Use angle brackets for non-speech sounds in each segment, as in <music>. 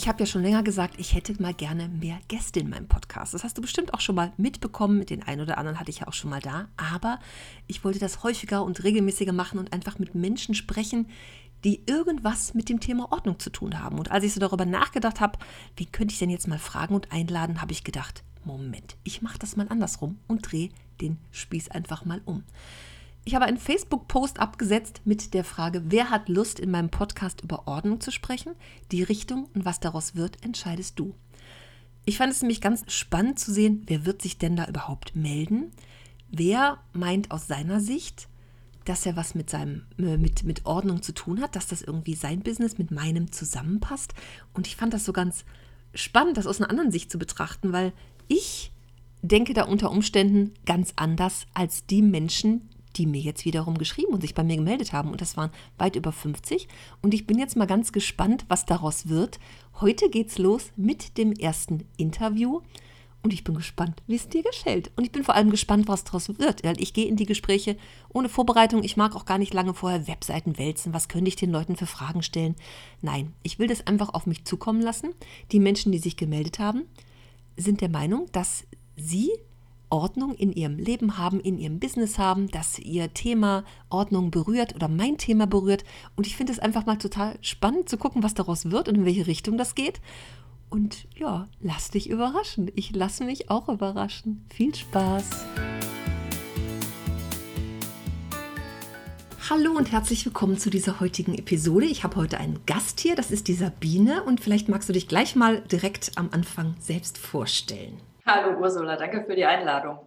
Ich habe ja schon länger gesagt, ich hätte mal gerne mehr Gäste in meinem Podcast. Das hast du bestimmt auch schon mal mitbekommen. Mit den einen oder anderen hatte ich ja auch schon mal da. Aber ich wollte das häufiger und regelmäßiger machen und einfach mit Menschen sprechen, die irgendwas mit dem Thema Ordnung zu tun haben. Und als ich so darüber nachgedacht habe, wie könnte ich denn jetzt mal fragen und einladen, habe ich gedacht, Moment, ich mache das mal andersrum und drehe den Spieß einfach mal um. Ich habe einen Facebook-Post abgesetzt mit der Frage, wer hat Lust, in meinem Podcast über Ordnung zu sprechen? Die Richtung und was daraus wird, entscheidest du. Ich fand es nämlich ganz spannend zu sehen, wer wird sich denn da überhaupt melden? Wer meint aus seiner Sicht, dass er was mit seinem äh, mit, mit Ordnung zu tun hat, dass das irgendwie sein Business mit meinem zusammenpasst? Und ich fand das so ganz spannend, das aus einer anderen Sicht zu betrachten, weil ich denke da unter Umständen ganz anders als die Menschen, die mir jetzt wiederum geschrieben und sich bei mir gemeldet haben. Und das waren weit über 50. Und ich bin jetzt mal ganz gespannt, was daraus wird. Heute geht's los mit dem ersten Interview. Und ich bin gespannt, wie es dir gefällt. Und ich bin vor allem gespannt, was daraus wird. Weil ich gehe in die Gespräche ohne Vorbereitung. Ich mag auch gar nicht lange vorher Webseiten wälzen. Was könnte ich den Leuten für Fragen stellen? Nein, ich will das einfach auf mich zukommen lassen. Die Menschen, die sich gemeldet haben, sind der Meinung, dass sie Ordnung in ihrem Leben haben, in ihrem Business haben, dass ihr Thema Ordnung berührt oder mein Thema berührt. Und ich finde es einfach mal total spannend zu gucken, was daraus wird und in welche Richtung das geht. Und ja, lass dich überraschen. Ich lasse mich auch überraschen. Viel Spaß! Hallo und herzlich willkommen zu dieser heutigen Episode. Ich habe heute einen Gast hier, das ist die Sabine und vielleicht magst du dich gleich mal direkt am Anfang selbst vorstellen. Hallo Ursula, danke für die Einladung.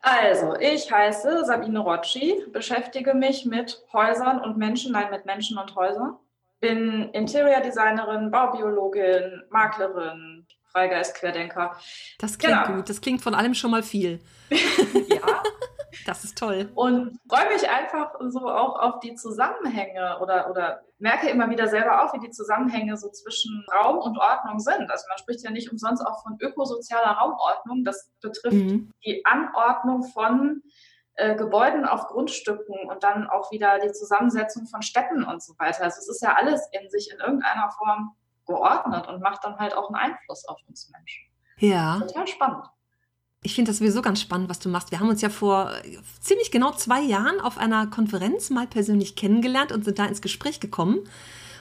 Also, ich heiße Sabine Rocci, beschäftige mich mit Häusern und Menschen, nein, mit Menschen und Häusern. Bin Interior Designerin, Baubiologin, Maklerin, Freigeist, Querdenker. Das klingt genau. gut, das klingt von allem schon mal viel. <laughs> ja, Das ist toll. Und freue mich einfach so auch auf die Zusammenhänge oder, oder merke immer wieder selber auch, wie die Zusammenhänge so zwischen Raum und Ordnung sind. Also man spricht ja nicht umsonst auch von ökosozialer Raumordnung. Das betrifft mhm. die Anordnung von äh, Gebäuden auf Grundstücken und dann auch wieder die Zusammensetzung von Städten und so weiter. Also es ist ja alles in sich in irgendeiner Form geordnet und macht dann halt auch einen Einfluss auf uns Menschen. Ja. Total spannend. Ich finde das sowieso ganz spannend, was du machst. Wir haben uns ja vor ziemlich genau zwei Jahren auf einer Konferenz mal persönlich kennengelernt und sind da ins Gespräch gekommen.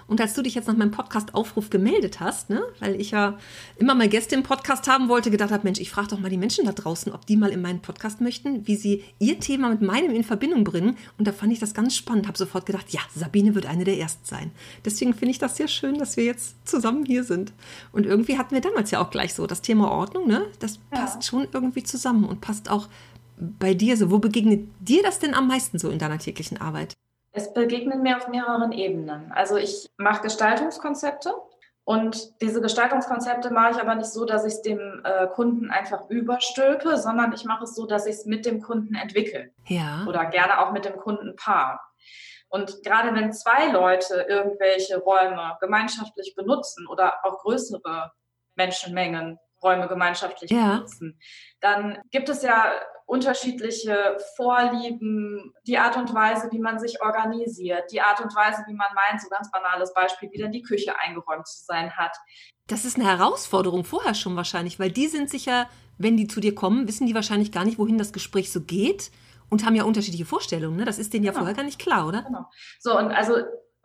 Und als du dich jetzt nach meinem Podcast-Aufruf gemeldet hast, ne, weil ich ja immer mal Gäste im Podcast haben wollte, gedacht habe, Mensch, ich frage doch mal die Menschen da draußen, ob die mal in meinen Podcast möchten, wie sie ihr Thema mit meinem in Verbindung bringen. Und da fand ich das ganz spannend, habe sofort gedacht, ja, Sabine wird eine der Ersten sein. Deswegen finde ich das sehr schön, dass wir jetzt zusammen hier sind. Und irgendwie hatten wir damals ja auch gleich so das Thema Ordnung, ne? Das ja. passt schon irgendwie zusammen und passt auch bei dir so. Wo begegnet dir das denn am meisten so in deiner täglichen Arbeit? Es begegnen mir auf mehreren Ebenen. Also ich mache Gestaltungskonzepte und diese Gestaltungskonzepte mache ich aber nicht so, dass ich es dem äh, Kunden einfach überstülpe, sondern ich mache es so, dass ich es mit dem Kunden entwickle. Ja. Oder gerne auch mit dem Kundenpaar. Und gerade wenn zwei Leute irgendwelche Räume gemeinschaftlich benutzen oder auch größere Menschenmengen Räume gemeinschaftlich ja. benutzen, dann gibt es ja unterschiedliche Vorlieben, die Art und Weise, wie man sich organisiert, die Art und Weise, wie man meint, so ganz banales Beispiel, wie dann die Küche eingeräumt zu sein hat. Das ist eine Herausforderung vorher schon wahrscheinlich, weil die sind sicher, wenn die zu dir kommen, wissen die wahrscheinlich gar nicht, wohin das Gespräch so geht und haben ja unterschiedliche Vorstellungen. Ne? Das ist denen ja genau. vorher gar nicht klar, oder? Genau. So, und also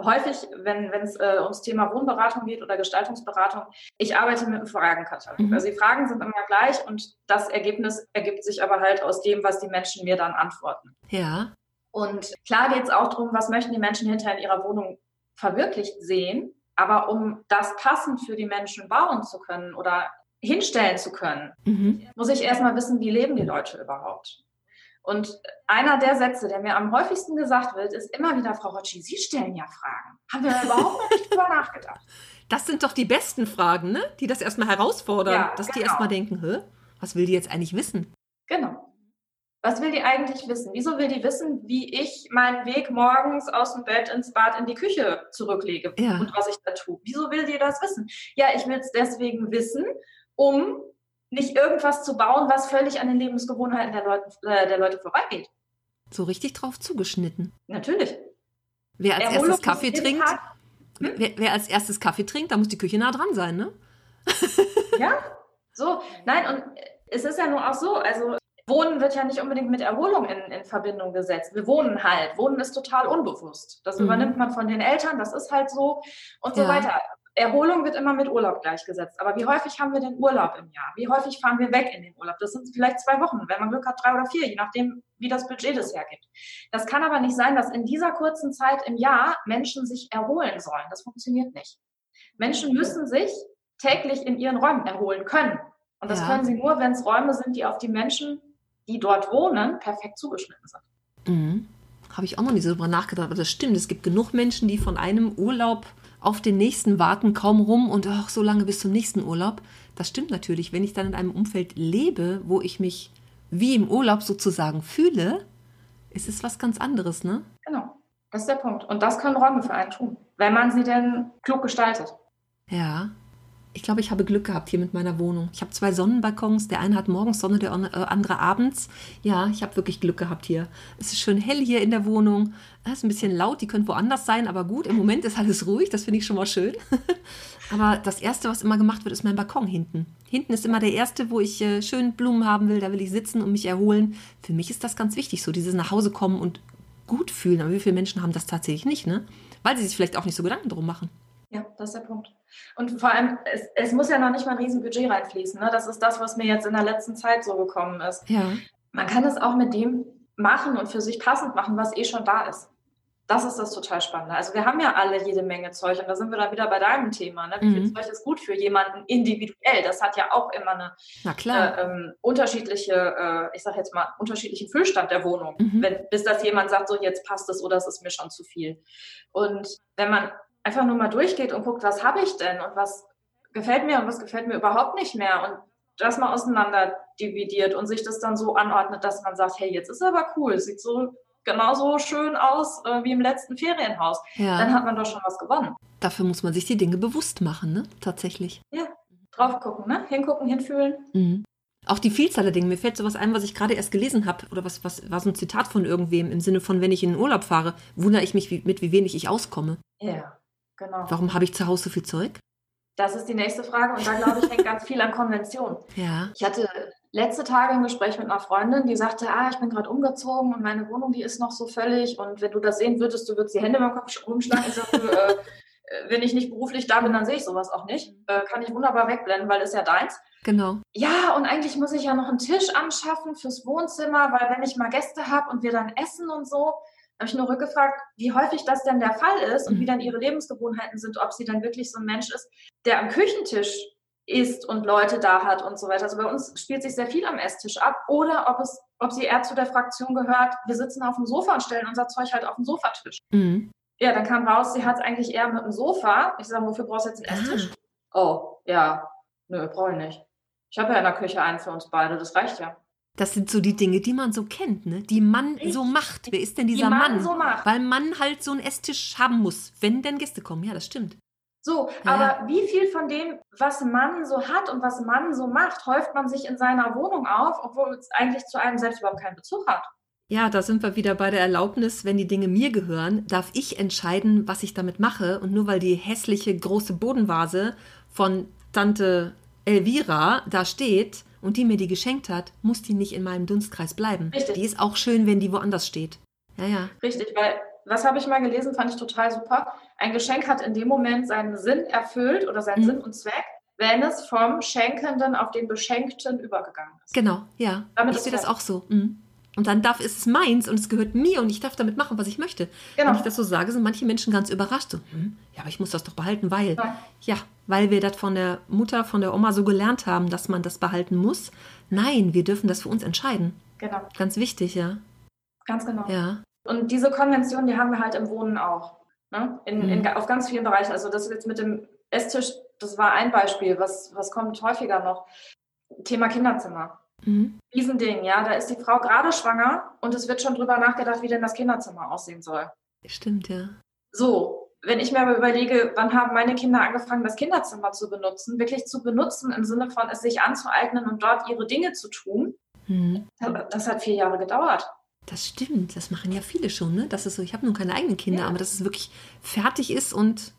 häufig, wenn es äh, ums Thema Wohnberatung geht oder Gestaltungsberatung, ich arbeite mit einem Fragenkatalog. Mhm. Also die Fragen sind immer gleich und das Ergebnis ergibt sich aber halt aus dem, was die Menschen mir dann antworten. Ja. Und klar geht es auch darum, was möchten die Menschen hinterher in ihrer Wohnung verwirklicht sehen. Aber um das passend für die Menschen bauen zu können oder hinstellen zu können, mhm. muss ich erstmal wissen, wie leben die Leute überhaupt. Und einer der Sätze, der mir am häufigsten gesagt wird, ist immer wieder, Frau Rotschi, Sie stellen ja Fragen. Haben wir <laughs> überhaupt noch nicht drüber nachgedacht. Das sind doch die besten Fragen, ne? die das erstmal herausfordern, ja, dass genau. die erstmal denken, Hä? was will die jetzt eigentlich wissen? Genau. Was will die eigentlich wissen? Wieso will die wissen, wie ich meinen Weg morgens aus dem Bett ins Bad in die Küche zurücklege ja. und was ich da tue? Wieso will die das wissen? Ja, ich will es deswegen wissen, um nicht irgendwas zu bauen, was völlig an den Lebensgewohnheiten der Leute, äh, der Leute vorbeigeht. So richtig drauf zugeschnitten. Natürlich. Wer als Erholung erstes Kaffee trinkt, hm? wer, wer, als erstes Kaffee trinkt, da muss die Küche nah dran sein, ne? <laughs> ja, so. Nein, und es ist ja nur auch so, also Wohnen wird ja nicht unbedingt mit Erholung in, in Verbindung gesetzt. Wir wohnen halt. Wohnen ist total unbewusst. Das mhm. übernimmt man von den Eltern, das ist halt so und ja. so weiter. Erholung wird immer mit Urlaub gleichgesetzt. Aber wie häufig haben wir den Urlaub im Jahr? Wie häufig fahren wir weg in den Urlaub? Das sind vielleicht zwei Wochen, wenn man Glück hat, drei oder vier, je nachdem, wie das Budget das hergibt. Das kann aber nicht sein, dass in dieser kurzen Zeit im Jahr Menschen sich erholen sollen. Das funktioniert nicht. Menschen müssen sich täglich in ihren Räumen erholen können. Und das ja. können sie nur, wenn es Räume sind, die auf die Menschen, die dort wohnen, perfekt zugeschnitten sind. Mhm. Habe ich auch noch nicht so drüber nachgedacht, aber das stimmt. Es gibt genug Menschen, die von einem Urlaub auf den nächsten warten, kaum rum und ach, so lange bis zum nächsten Urlaub. Das stimmt natürlich. Wenn ich dann in einem Umfeld lebe, wo ich mich wie im Urlaub sozusagen fühle, ist es was ganz anderes, ne? Genau. Das ist der Punkt. Und das können Räume für einen tun, wenn man sie denn klug gestaltet. Ja, ich glaube, ich habe Glück gehabt hier mit meiner Wohnung. Ich habe zwei Sonnenbalkons. Der eine hat morgens Sonne, der äh, andere abends. Ja, ich habe wirklich Glück gehabt hier. Es ist schön hell hier in der Wohnung. Es ist ein bisschen laut, die können woanders sein, aber gut, im Moment ist alles ruhig. Das finde ich schon mal schön. <laughs> aber das Erste, was immer gemacht wird, ist mein Balkon hinten. Hinten ist immer der erste, wo ich äh, schön Blumen haben will. Da will ich sitzen und mich erholen. Für mich ist das ganz wichtig, so dieses nach Hause kommen und gut fühlen. Aber wie viele Menschen haben das tatsächlich nicht, ne? Weil sie sich vielleicht auch nicht so Gedanken drum machen. Ja, das ist der Punkt. Und vor allem, es, es muss ja noch nicht mal ein Riesenbudget reinfließen. Ne? Das ist das, was mir jetzt in der letzten Zeit so gekommen ist. Ja. Man kann es auch mit dem machen und für sich passend machen, was eh schon da ist. Das ist das total Spannende. Also wir haben ja alle jede Menge Zeug und da sind wir dann wieder bei deinem Thema. Ne? Wie viel mhm. Zeug ist gut für jemanden individuell? Das hat ja auch immer eine äh, ähm, unterschiedliche, äh, ich sage jetzt mal, unterschiedlichen Füllstand der Wohnung. Mhm. Wenn, bis das jemand sagt, so jetzt passt es oder es ist mir schon zu viel. Und wenn man einfach nur mal durchgeht und guckt, was habe ich denn und was gefällt mir und was gefällt mir überhaupt nicht mehr und das mal auseinander dividiert und sich das dann so anordnet, dass man sagt, hey, jetzt ist aber cool, sieht so genauso schön aus äh, wie im letzten Ferienhaus. Ja. Dann hat man doch schon was gewonnen. Dafür muss man sich die Dinge bewusst machen, ne? Tatsächlich. Ja, drauf gucken, ne? Hingucken, hinfühlen. Mhm. Auch die Vielzahl der Dinge. Mir fällt sowas ein, was ich gerade erst gelesen habe, oder was, was war so ein Zitat von irgendwem im Sinne von, wenn ich in den Urlaub fahre, wundere ich mich, wie, mit wie wenig ich auskomme. Ja. Genau. Warum habe ich zu Hause so viel Zeug? Das ist die nächste Frage und da glaube ich, hängt ganz viel an Konvention. Ja. Ich hatte letzte Tage ein Gespräch mit einer Freundin, die sagte, ah, ich bin gerade umgezogen und meine Wohnung, die ist noch so völlig und wenn du das sehen würdest, du würdest die Hände im Kopf rumschlagen. Ich sage, äh, äh, wenn ich nicht beruflich da bin, dann sehe ich sowas auch nicht. Mhm. Äh, kann ich wunderbar wegblenden, weil ist ja deins. Genau. Ja, und eigentlich muss ich ja noch einen Tisch anschaffen fürs Wohnzimmer, weil wenn ich mal Gäste habe und wir dann essen und so, habe ich nur rückgefragt, wie häufig das denn der Fall ist und wie mhm. dann ihre Lebensgewohnheiten sind, ob sie dann wirklich so ein Mensch ist, der am Küchentisch isst und Leute da hat und so weiter. Also bei uns spielt sich sehr viel am Esstisch ab oder ob es, ob sie eher zu der Fraktion gehört, wir sitzen auf dem Sofa und stellen unser Zeug halt auf den Sofatisch. Mhm. Ja, dann kam raus, sie hat es eigentlich eher mit dem Sofa. Ich sage, wofür brauchst du jetzt einen Esstisch? Ah. Oh, ja, nö, brauche ich nicht. Ich habe ja in der Küche einen für uns beide, das reicht ja. Das sind so die Dinge, die man so kennt, ne? Die man Richtig. so macht. Wer ist denn dieser die Mann? Mann so macht. Weil man halt so einen Esstisch haben muss, wenn denn Gäste kommen. Ja, das stimmt. So, ja. aber wie viel von dem, was man so hat und was man so macht, häuft man sich in seiner Wohnung auf, obwohl es eigentlich zu einem selbst überhaupt keinen Bezug hat? Ja, da sind wir wieder bei der Erlaubnis, wenn die Dinge mir gehören, darf ich entscheiden, was ich damit mache. Und nur weil die hässliche große Bodenvase von Tante Elvira da steht, und die mir die geschenkt hat, muss die nicht in meinem Dunstkreis bleiben. Richtig. Die ist auch schön, wenn die woanders steht. Ja, ja. Richtig, weil was habe ich mal gelesen, fand ich total super. Ein Geschenk hat in dem Moment seinen Sinn erfüllt oder seinen mhm. Sinn und Zweck, wenn es vom Schenkenden auf den Beschenkten übergegangen ist. Genau, ja. Damit ich sehe das auch so. Mhm. Und dann darf es meins und es gehört mir und ich darf damit machen, was ich möchte. Genau. Wenn ich das so sage, sind manche Menschen ganz überrascht. So, hm, ja, aber ich muss das doch behalten, weil. Ja. ja, weil wir das von der Mutter, von der Oma so gelernt haben, dass man das behalten muss. Nein, wir dürfen das für uns entscheiden. Genau. Ganz wichtig, ja. Ganz genau. Ja. Und diese Konvention, die haben wir halt im Wohnen auch. Ne? In, mhm. in, auf ganz vielen Bereichen. Also das jetzt mit dem Esstisch, das war ein Beispiel. Was, was kommt häufiger noch? Thema Kinderzimmer. Mhm. Riesending, ja. Da ist die Frau gerade schwanger und es wird schon drüber nachgedacht, wie denn das Kinderzimmer aussehen soll. Stimmt, ja. So, wenn ich mir aber überlege, wann haben meine Kinder angefangen, das Kinderzimmer zu benutzen, wirklich zu benutzen im Sinne von es sich anzueignen und dort ihre Dinge zu tun, mhm. das hat vier Jahre gedauert. Das stimmt, das machen ja viele schon, ne? Das ist so, ich habe nun keine eigenen Kinder, ja. aber dass es wirklich fertig ist und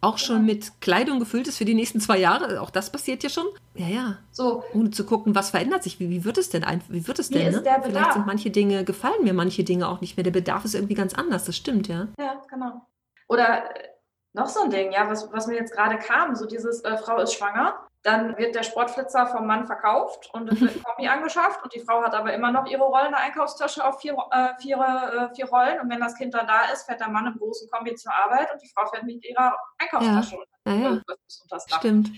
auch schon ja. mit Kleidung gefüllt ist für die nächsten zwei Jahre. Auch das passiert ja schon. Ja, ja. So. Ohne zu gucken, was verändert sich. Wie, wie wird es denn? Wie wird es denn? Ne? Vielleicht sind manche Dinge, gefallen mir manche Dinge auch nicht mehr. Der Bedarf ist irgendwie ganz anders. Das stimmt, ja. Ja, genau. Oder äh, noch so ein Ding, ja, was, was mir jetzt gerade kam, so dieses äh, Frau ist schwanger, dann wird der Sportflitzer vom Mann verkauft und es wird ein <laughs> Kombi angeschafft und die Frau hat aber immer noch ihre rollende Einkaufstasche auf vier, äh, vier, äh, vier Rollen und wenn das Kind dann da ist, fährt der Mann im großen Kombi zur Arbeit und die Frau fährt mit ihrer Einkaufstasche ja. Ja, ja. Stimmt.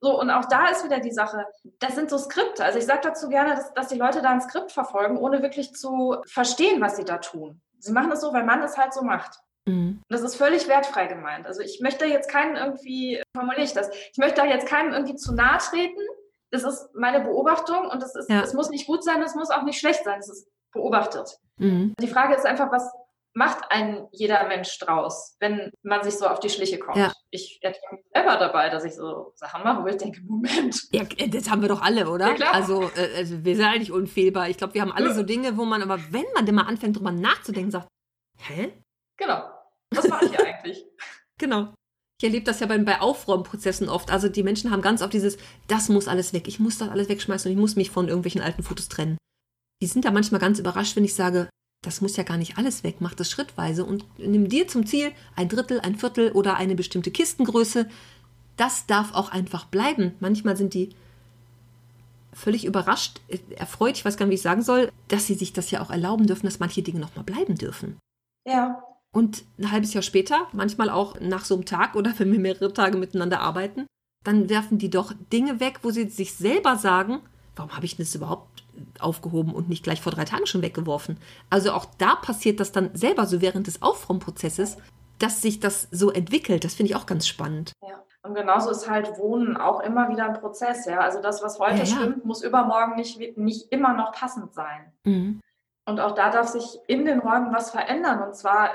So, und auch da ist wieder die Sache, das sind so Skripte. Also ich sage dazu gerne, dass, dass die Leute da ein Skript verfolgen, ohne wirklich zu verstehen, was sie da tun. Sie machen es so, weil man es halt so macht. Mhm. Das ist völlig wertfrei gemeint. Also ich möchte jetzt keinen irgendwie, formuliere ich das, ich möchte da jetzt keinem irgendwie zu nahe treten. Das ist meine Beobachtung und das ist, ja. es muss nicht gut sein, es muss auch nicht schlecht sein, es ist beobachtet. Mhm. Die Frage ist einfach, was macht ein jeder Mensch draus, wenn man sich so auf die Schliche kommt? Ja. Ich ertappe mich selber dabei, dass ich so Sachen mache, wo ich denke, Moment. Ja, das haben wir doch alle, oder? Ja, klar. Also, äh, also wir sind eigentlich unfehlbar. Ich glaube, wir haben alle so Dinge, wo man aber, wenn man denn mal anfängt, drüber nachzudenken, sagt, hä? Genau. Was mache ich eigentlich? <laughs> genau. Ich erlebe das ja bei, bei Aufräumprozessen oft. Also die Menschen haben ganz oft dieses, das muss alles weg, ich muss das alles wegschmeißen und ich muss mich von irgendwelchen alten Fotos trennen. Die sind da manchmal ganz überrascht, wenn ich sage, das muss ja gar nicht alles weg, mach das schrittweise und nimm dir zum Ziel ein Drittel, ein Viertel oder eine bestimmte Kistengröße. Das darf auch einfach bleiben. Manchmal sind die völlig überrascht, äh, erfreut, ich weiß gar nicht, wie ich sagen soll, dass sie sich das ja auch erlauben dürfen, dass manche Dinge nochmal bleiben dürfen. Ja, und ein halbes Jahr später, manchmal auch nach so einem Tag oder wenn wir mehrere Tage miteinander arbeiten, dann werfen die doch Dinge weg, wo sie sich selber sagen, warum habe ich das überhaupt aufgehoben und nicht gleich vor drei Tagen schon weggeworfen? Also auch da passiert das dann selber so während des Aufräumprozesses, dass sich das so entwickelt. Das finde ich auch ganz spannend. Ja. Und genauso ist halt Wohnen auch immer wieder ein Prozess, ja. Also das, was heute ja, ja. stimmt, muss übermorgen nicht, nicht immer noch passend sein. Mhm. Und auch da darf sich in den Räumen was verändern. Und zwar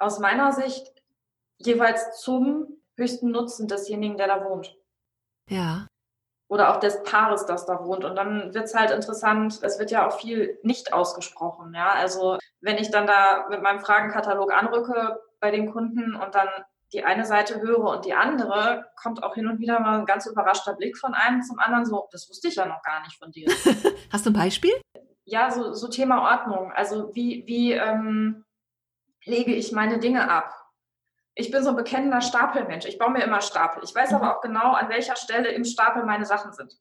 aus meiner Sicht jeweils zum höchsten Nutzen desjenigen, der da wohnt. Ja. Oder auch des Paares, das da wohnt. Und dann wird es halt interessant, es wird ja auch viel nicht ausgesprochen. Ja, also wenn ich dann da mit meinem Fragenkatalog anrücke bei den Kunden und dann die eine Seite höre und die andere, kommt auch hin und wieder mal ein ganz überraschter Blick von einem zum anderen, so, das wusste ich ja noch gar nicht von dir. <laughs> Hast du ein Beispiel? Ja, so, so Thema Ordnung. Also wie, wie, ähm, lege ich meine Dinge ab. Ich bin so ein bekennender Stapelmensch. Ich baue mir immer Stapel. Ich weiß mhm. aber auch genau, an welcher Stelle im Stapel meine Sachen sind.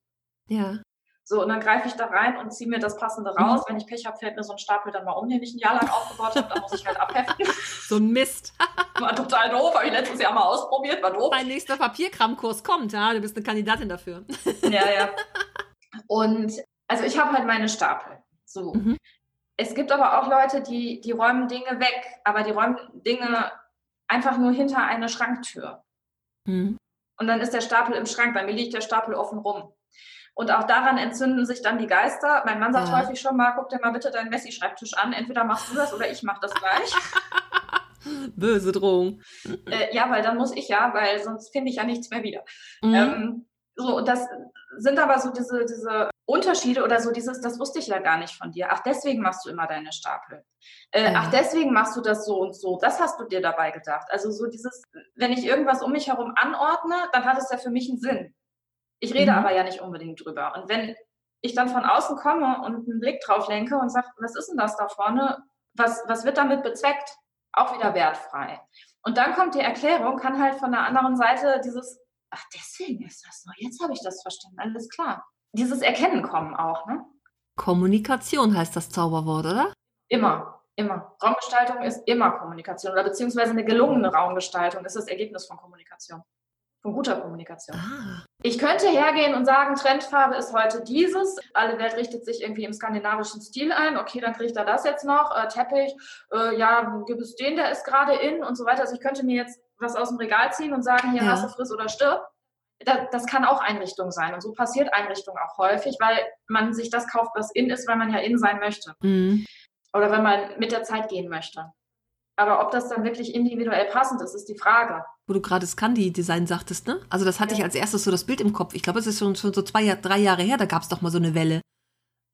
Ja. So, und dann greife ich da rein und ziehe mir das Passende raus. Mhm. Wenn ich Pech habe, fällt mir so ein Stapel dann mal um, den ich ein Jahr lang aufgebaut habe. Dann muss ich halt abheften. <laughs> so ein Mist. <laughs> war total doof. Habe ich letztes Jahr mal ausprobiert. War doof. Mein nächster Papierkramkurs kommt. Ja, du bist eine Kandidatin dafür. ja, ja. Und also ich habe halt meine Stapel. So. Mhm. Es gibt aber auch Leute, die, die räumen Dinge weg, aber die räumen Dinge einfach nur hinter eine Schranktür. Mhm. Und dann ist der Stapel im Schrank, bei mir liegt der Stapel offen rum. Und auch daran entzünden sich dann die Geister. Mein Mann sagt ja. häufig schon mal, guck dir mal bitte deinen Messi-Schreibtisch an. Entweder machst du das oder ich mach das gleich. <laughs> Böse Drohung. Äh, ja, weil dann muss ich ja, weil sonst finde ich ja nichts mehr wieder. Mhm. Ähm, so, das sind aber so diese, diese Unterschiede oder so dieses, das wusste ich ja gar nicht von dir. Ach, deswegen machst du immer deine Stapel. Äh, Ach, deswegen machst du das so und so. Das hast du dir dabei gedacht. Also so dieses, wenn ich irgendwas um mich herum anordne, dann hat es ja für mich einen Sinn. Ich rede mhm. aber ja nicht unbedingt drüber. Und wenn ich dann von außen komme und einen Blick drauf lenke und sage, was ist denn das da vorne? Was, was wird damit bezweckt? Auch wieder wertfrei. Und dann kommt die Erklärung, kann halt von der anderen Seite dieses, ach, deswegen ist das so. Jetzt habe ich das verstanden. Alles klar dieses Erkennen kommen auch. Ne? Kommunikation heißt das Zauberwort, oder? Immer, immer. Raumgestaltung ist immer Kommunikation oder beziehungsweise eine gelungene Raumgestaltung ist das Ergebnis von Kommunikation. Von guter Kommunikation. Ah, Ich könnte hergehen und sagen, Trendfarbe ist heute dieses. Alle Welt richtet sich irgendwie im skandinavischen Stil ein. Okay, dann ich da das jetzt noch. Äh, Teppich, äh, ja, gibt es den, der ist gerade in und so weiter. Also ich könnte mir jetzt was aus dem Regal ziehen und sagen, hier ja. hast du friss oder stirb. Das, das kann auch Einrichtung sein. Und so passiert Einrichtung auch häufig, weil man sich das kauft, was in ist, weil man ja in sein möchte. Mhm. Oder wenn man mit der Zeit gehen möchte. Aber ob das dann wirklich individuell passend ist, ist die Frage. Wo du gerade Scandi-Design sagtest, ne? Also das hatte ja. ich als erstes so das Bild im Kopf. Ich glaube, es ist schon, schon so zwei, drei Jahre her, da gab es doch mal so eine Welle.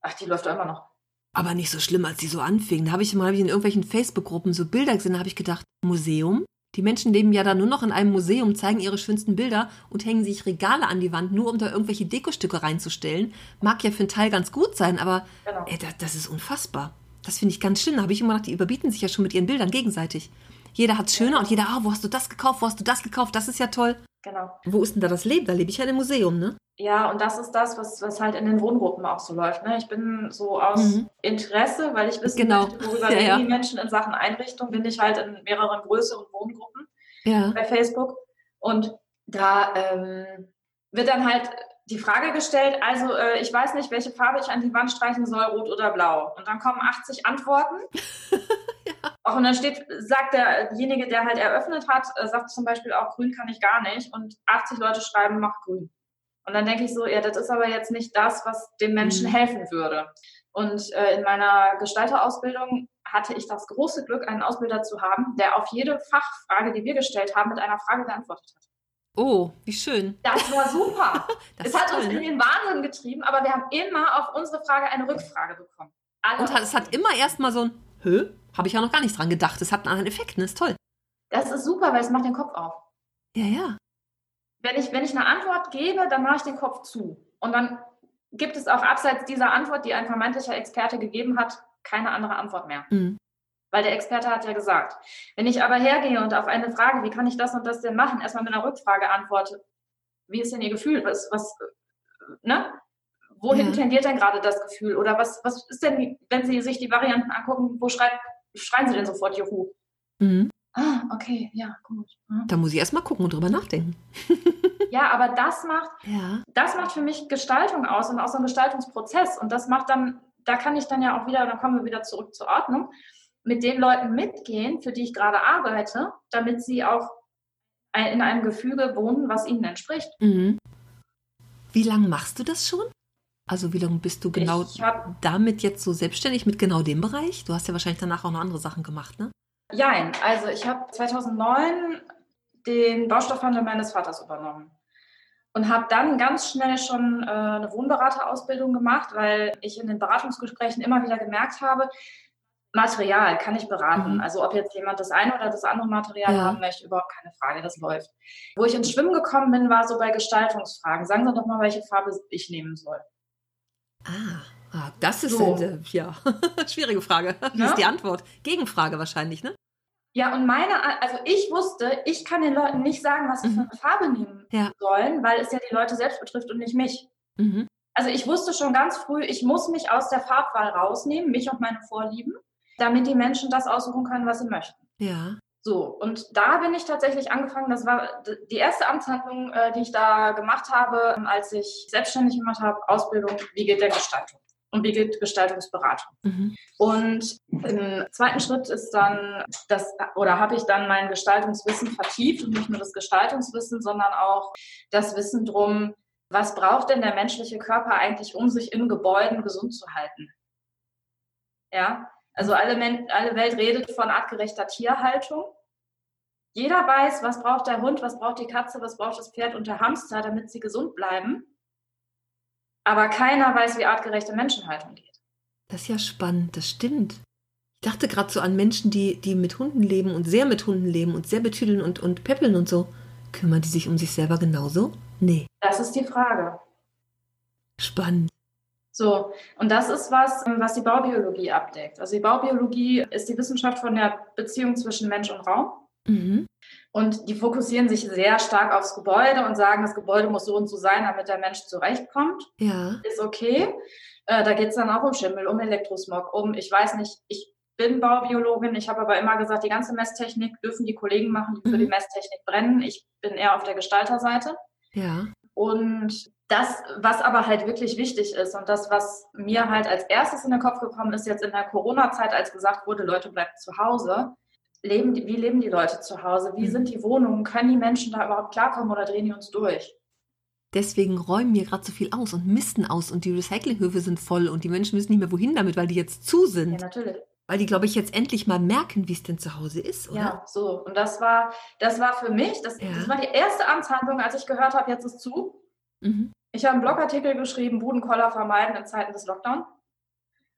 Ach, die läuft doch immer noch. Aber nicht so schlimm, als die so anfing. Da habe ich mal in irgendwelchen Facebook-Gruppen so Bilder gesehen, da habe ich gedacht, Museum? Die Menschen leben ja da nur noch in einem Museum, zeigen ihre schönsten Bilder und hängen sich Regale an die Wand, nur um da irgendwelche Dekostücke reinzustellen. Mag ja für einen Teil ganz gut sein, aber genau. ey, das, das ist unfassbar. Das finde ich ganz schön. Da habe ich immer gedacht, die überbieten sich ja schon mit ihren Bildern gegenseitig. Jeder hat es schöner und jeder, ah, wo hast du das gekauft, wo hast du das gekauft, das ist ja toll. Genau. Wo ist denn da das Leben? Da lebe ich ja in einem Museum, ne? Ja, und das ist das, was, was halt in den Wohngruppen auch so läuft. Ne? Ich bin so aus mhm. Interesse, weil ich wissen genau. möchte, worüber <laughs> ja, ja. die Menschen in Sachen Einrichtung, bin ich halt in mehreren größeren Wohngruppen ja. bei Facebook. Und da ähm, wird dann halt die Frage gestellt, also äh, ich weiß nicht, welche Farbe ich an die Wand streichen soll, rot oder blau. Und dann kommen 80 Antworten. <laughs> ja. Auch und dann steht, sagt derjenige, der halt eröffnet hat, äh, sagt zum Beispiel auch, grün kann ich gar nicht. Und 80 Leute schreiben, mach grün. Und dann denke ich so, ja, das ist aber jetzt nicht das, was dem Menschen mhm. helfen würde. Und äh, in meiner Gestalterausbildung hatte ich das große Glück, einen Ausbilder zu haben, der auf jede Fachfrage, die wir gestellt haben, mit einer Frage geantwortet hat. Oh, wie schön. Das war super. <laughs> es hat toll, uns in ne? den Wahnsinn getrieben, aber wir haben immer auf unsere Frage eine Rückfrage bekommen. Alle Und es hat immer erstmal so ein, hö, habe ich ja noch gar nicht dran gedacht. Es hat einen anderen Effekt, ne? Ist toll. Das ist super, weil es macht den Kopf auf. Ja, ja. Wenn ich, wenn ich eine Antwort gebe, dann mache ich den Kopf zu. Und dann gibt es auch abseits dieser Antwort, die ein vermeintlicher Experte gegeben hat, keine andere Antwort mehr. Mhm weil der Experte hat ja gesagt. Wenn ich aber hergehe und auf eine Frage, wie kann ich das und das denn machen, erstmal mit einer Rückfrage antworte, wie ist denn Ihr Gefühl? Was, was, ne? Wohin ja. tendiert denn gerade das Gefühl? Oder was, was ist denn, wenn Sie sich die Varianten angucken, wo schreit, schreien Sie denn sofort Juhu? Mhm. Ah, okay, ja, gut. Mhm. Da muss ich erstmal gucken und drüber nachdenken. <laughs> ja, aber das macht, ja. das macht für mich Gestaltung aus und auch so ein Gestaltungsprozess. Und das macht dann, da kann ich dann ja auch wieder, dann kommen wir wieder zurück zur Ordnung mit den Leuten mitgehen, für die ich gerade arbeite, damit sie auch in einem Gefüge wohnen, was ihnen entspricht. Mhm. Wie lange machst du das schon? Also wie lange bist du genau hab, damit jetzt so selbstständig mit genau dem Bereich? Du hast ja wahrscheinlich danach auch noch andere Sachen gemacht, ne? Jein, also ich habe 2009 den Baustoffhandel meines Vaters übernommen und habe dann ganz schnell schon äh, eine Wohnberaterausbildung gemacht, weil ich in den Beratungsgesprächen immer wieder gemerkt habe, Material kann ich beraten. Mhm. Also ob jetzt jemand das eine oder das andere Material ja. haben möchte, überhaupt keine Frage, das läuft. Wo ich ins Schwimmen gekommen bin, war so bei Gestaltungsfragen. Sagen Sie doch mal, welche Farbe ich nehmen soll. Ah, ah das ist so. eine ja, <laughs> schwierige Frage. Wie ja? ist die Antwort? Gegenfrage wahrscheinlich, ne? Ja, und meine, also ich wusste, ich kann den Leuten nicht sagen, was sie mhm. für eine Farbe nehmen ja. sollen, weil es ja die Leute selbst betrifft und nicht mich. Mhm. Also ich wusste schon ganz früh, ich muss mich aus der Farbwahl rausnehmen, mich und meine Vorlieben damit die Menschen das aussuchen können, was sie möchten. Ja. So, und da bin ich tatsächlich angefangen, das war die erste Amtshandlung, äh, die ich da gemacht habe, als ich selbstständig gemacht habe, Ausbildung, wie geht der Gestaltung und wie geht Gestaltungsberatung. Mhm. Und im zweiten Schritt ist dann das, oder habe ich dann mein Gestaltungswissen vertieft und nicht nur das Gestaltungswissen, sondern auch das Wissen drum, was braucht denn der menschliche Körper eigentlich, um sich in Gebäuden gesund zu halten? Ja, also alle, alle Welt redet von artgerechter Tierhaltung. Jeder weiß, was braucht der Hund, was braucht die Katze, was braucht das Pferd und der Hamster, damit sie gesund bleiben. Aber keiner weiß, wie artgerechte Menschenhaltung geht. Das ist ja spannend, das stimmt. Ich dachte gerade so an Menschen, die, die mit Hunden leben und sehr mit Hunden leben und sehr betüdeln und, und peppeln und so. Kümmern die sich um sich selber genauso? Nee. Das ist die Frage. Spannend. So, und das ist was, was die Baubiologie abdeckt. Also die Baubiologie ist die Wissenschaft von der Beziehung zwischen Mensch und Raum. Mhm. Und die fokussieren sich sehr stark aufs Gebäude und sagen, das Gebäude muss so und so sein, damit der Mensch zurechtkommt. Ja. Ist okay. Äh, da geht es dann auch um Schimmel, um Elektrosmog, um, ich weiß nicht, ich bin Baubiologin, ich habe aber immer gesagt, die ganze Messtechnik dürfen die Kollegen machen, die für die mhm. Messtechnik brennen. Ich bin eher auf der Gestalterseite. Ja. Und das, was aber halt wirklich wichtig ist und das, was mir halt als erstes in den Kopf gekommen ist, jetzt in der Corona-Zeit, als gesagt wurde, Leute bleiben zu Hause, leben die, wie leben die Leute zu Hause? Wie mhm. sind die Wohnungen? Können die Menschen da überhaupt klarkommen oder drehen die uns durch? Deswegen räumen wir gerade so viel aus und misten aus und die Recyclinghöfe sind voll und die Menschen wissen nicht mehr wohin damit, weil die jetzt zu sind. Ja, natürlich. Weil die, glaube ich, jetzt endlich mal merken, wie es denn zu Hause ist, oder? Ja, so. Und das war, das war für mich, das, ja. das war die erste Amtshandlung, als ich gehört habe, jetzt ist zu. Mhm. Ich habe einen Blogartikel geschrieben, Budenkoller vermeiden in Zeiten des Lockdown.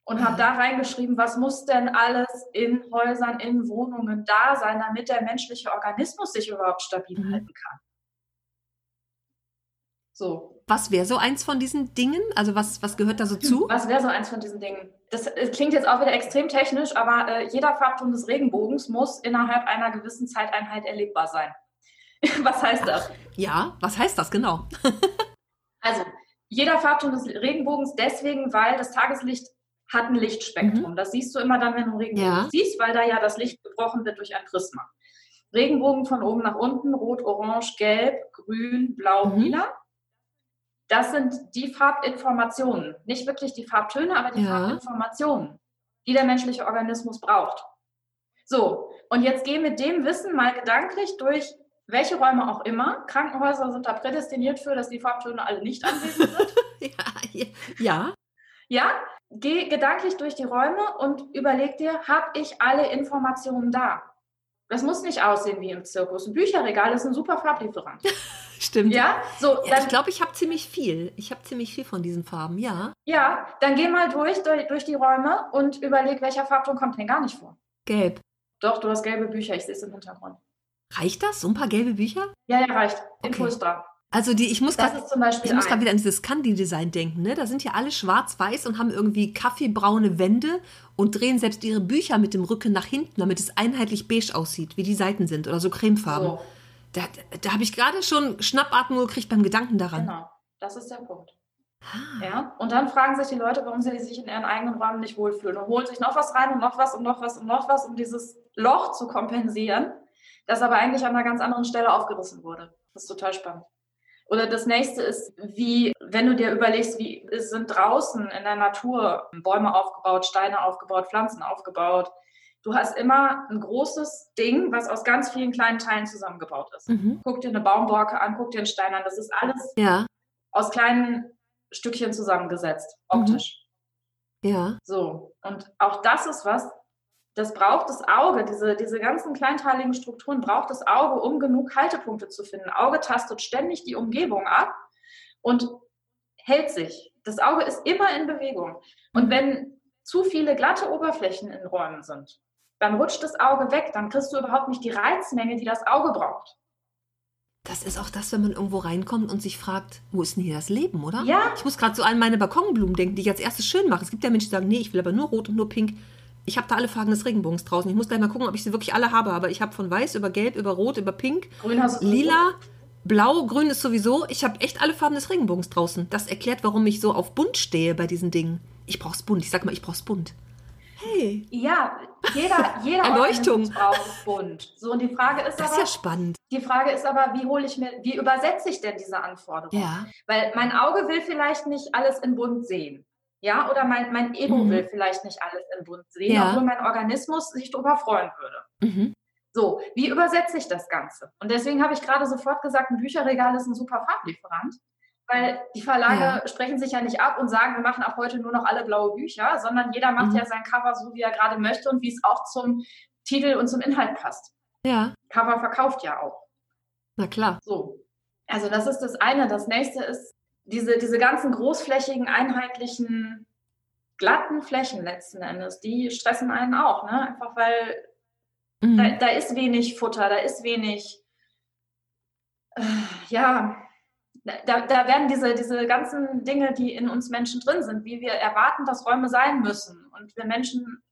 Und habe da reingeschrieben, was muss denn alles in Häusern, in Wohnungen da sein, damit der menschliche Organismus sich überhaupt stabil mhm. halten kann. So. Was wäre so eins von diesen Dingen? Also was, was gehört da so zu? Was wäre so eins von diesen Dingen? Das, das klingt jetzt auch wieder extrem technisch, aber äh, jeder Farbton des Regenbogens muss innerhalb einer gewissen Zeiteinheit erlebbar sein. <laughs> was heißt das? Ja, was heißt das genau? <laughs> also, jeder Farbton des Regenbogens deswegen, weil das Tageslicht hat ein Lichtspektrum. Mhm. Das siehst du immer dann, wenn du Regenbogen ja. siehst, weil da ja das Licht gebrochen wird durch ein Prisma. Regenbogen von oben nach unten, rot, orange, gelb, grün, blau, mhm. lila. Das sind die Farbinformationen, nicht wirklich die Farbtöne, aber die ja. Farbinformationen, die der menschliche Organismus braucht. So, und jetzt geh mit dem Wissen mal gedanklich durch welche Räume auch immer. Krankenhäuser sind da prädestiniert für, dass die Farbtöne alle nicht anwesend sind. <laughs> ja, ja. Ja, geh gedanklich durch die Räume und überleg dir, habe ich alle Informationen da? Das muss nicht aussehen wie im Zirkus. Ein Bücherregal ist ein super Farblieferant. <laughs> Stimmt. Ja, so. Ja, ich glaube, ich habe ziemlich viel. Ich habe ziemlich viel von diesen Farben, ja. Ja, dann geh mal durch, durch, durch die Räume und überleg, welcher Farbton kommt denn gar nicht vor. Gelb. Doch, du hast gelbe Bücher, ich sehe es im Hintergrund. Reicht das? So ein paar gelbe Bücher? Ja, ja, reicht. Impuls okay. da. Also die, ich muss gerade wieder an dieses Candy-Design denken. Ne? Da sind ja alle schwarz-weiß und haben irgendwie kaffeebraune Wände und drehen selbst ihre Bücher mit dem Rücken nach hinten, damit es einheitlich beige aussieht, wie die Seiten sind oder so cremefarben. So. Da, da habe ich gerade schon Schnappatmung gekriegt beim Gedanken daran. Genau, das ist der Punkt. Ah. Ja, und dann fragen sich die Leute, warum sie sich in ihren eigenen Räumen nicht wohlfühlen und holen sich noch was rein und noch was und noch was und noch was, um dieses Loch zu kompensieren, das aber eigentlich an einer ganz anderen Stelle aufgerissen wurde. Das ist total spannend. Oder das nächste ist, wie, wenn du dir überlegst, wie sind draußen in der Natur Bäume aufgebaut, Steine aufgebaut, Pflanzen aufgebaut. Du hast immer ein großes Ding, was aus ganz vielen kleinen Teilen zusammengebaut ist. Mhm. Guck dir eine Baumborke an, guck dir einen Stein an. Das ist alles ja. aus kleinen Stückchen zusammengesetzt, optisch. Mhm. Ja. So. Und auch das ist was, das braucht das Auge, diese, diese ganzen kleinteiligen Strukturen braucht das Auge, um genug Haltepunkte zu finden. Auge tastet ständig die Umgebung ab und hält sich. Das Auge ist immer in Bewegung. Und mhm. wenn zu viele glatte Oberflächen in Räumen sind, dann rutscht das Auge weg, dann kriegst du überhaupt nicht die Reizmenge, die das Auge braucht. Das ist auch das, wenn man irgendwo reinkommt und sich fragt, wo ist denn hier das Leben, oder? Ja. Ich muss gerade so an meine Balkonblumen denken, die ich als erstes schön mache. Es gibt ja Menschen, die sagen, nee, ich will aber nur rot und nur pink. Ich habe da alle Farben des Regenbogens draußen. Ich muss gleich mal gucken, ob ich sie wirklich alle habe. Aber ich habe von weiß über gelb, über rot, über pink, lila, blau, grün ist sowieso. Ich habe echt alle Farben des Regenbogens draußen. Das erklärt, warum ich so auf bunt stehe bei diesen Dingen. Ich brauch's bunt. Ich sag mal, ich brauch's bunt. Hey. Ja, jeder, jeder <laughs> Erleuchtung braucht bunt. So und die Frage ist das aber, ist ja spannend. Die Frage ist aber, wie hole ich mir, wie übersetze ich denn diese Anforderungen? Ja. Weil mein Auge will vielleicht nicht alles in bunt sehen. Ja, oder mein, mein Ego mhm. will vielleicht nicht alles in bunt sehen, ja. obwohl mein Organismus sich darüber freuen würde. Mhm. So, wie übersetze ich das Ganze? Und deswegen habe ich gerade sofort gesagt, ein Bücherregal ist ein super Farblieferant, weil die Verlage ja. sprechen sich ja nicht ab und sagen, wir machen ab heute nur noch alle blaue Bücher, sondern jeder macht mhm. ja sein Cover so, wie er gerade möchte und wie es auch zum Titel und zum Inhalt passt. Ja. Cover verkauft ja auch. Na klar. So. Also das ist das eine. Das nächste ist, diese, diese ganzen großflächigen, einheitlichen, glatten Flächen letzten Endes, die stressen einen auch, ne? Einfach weil mhm. da, da, ist wenig Futter, da ist wenig, äh, ja, da, da werden diese, diese ganzen Dinge, die in uns Menschen drin sind, wie wir erwarten, dass Räume sein müssen. Und wir Menschen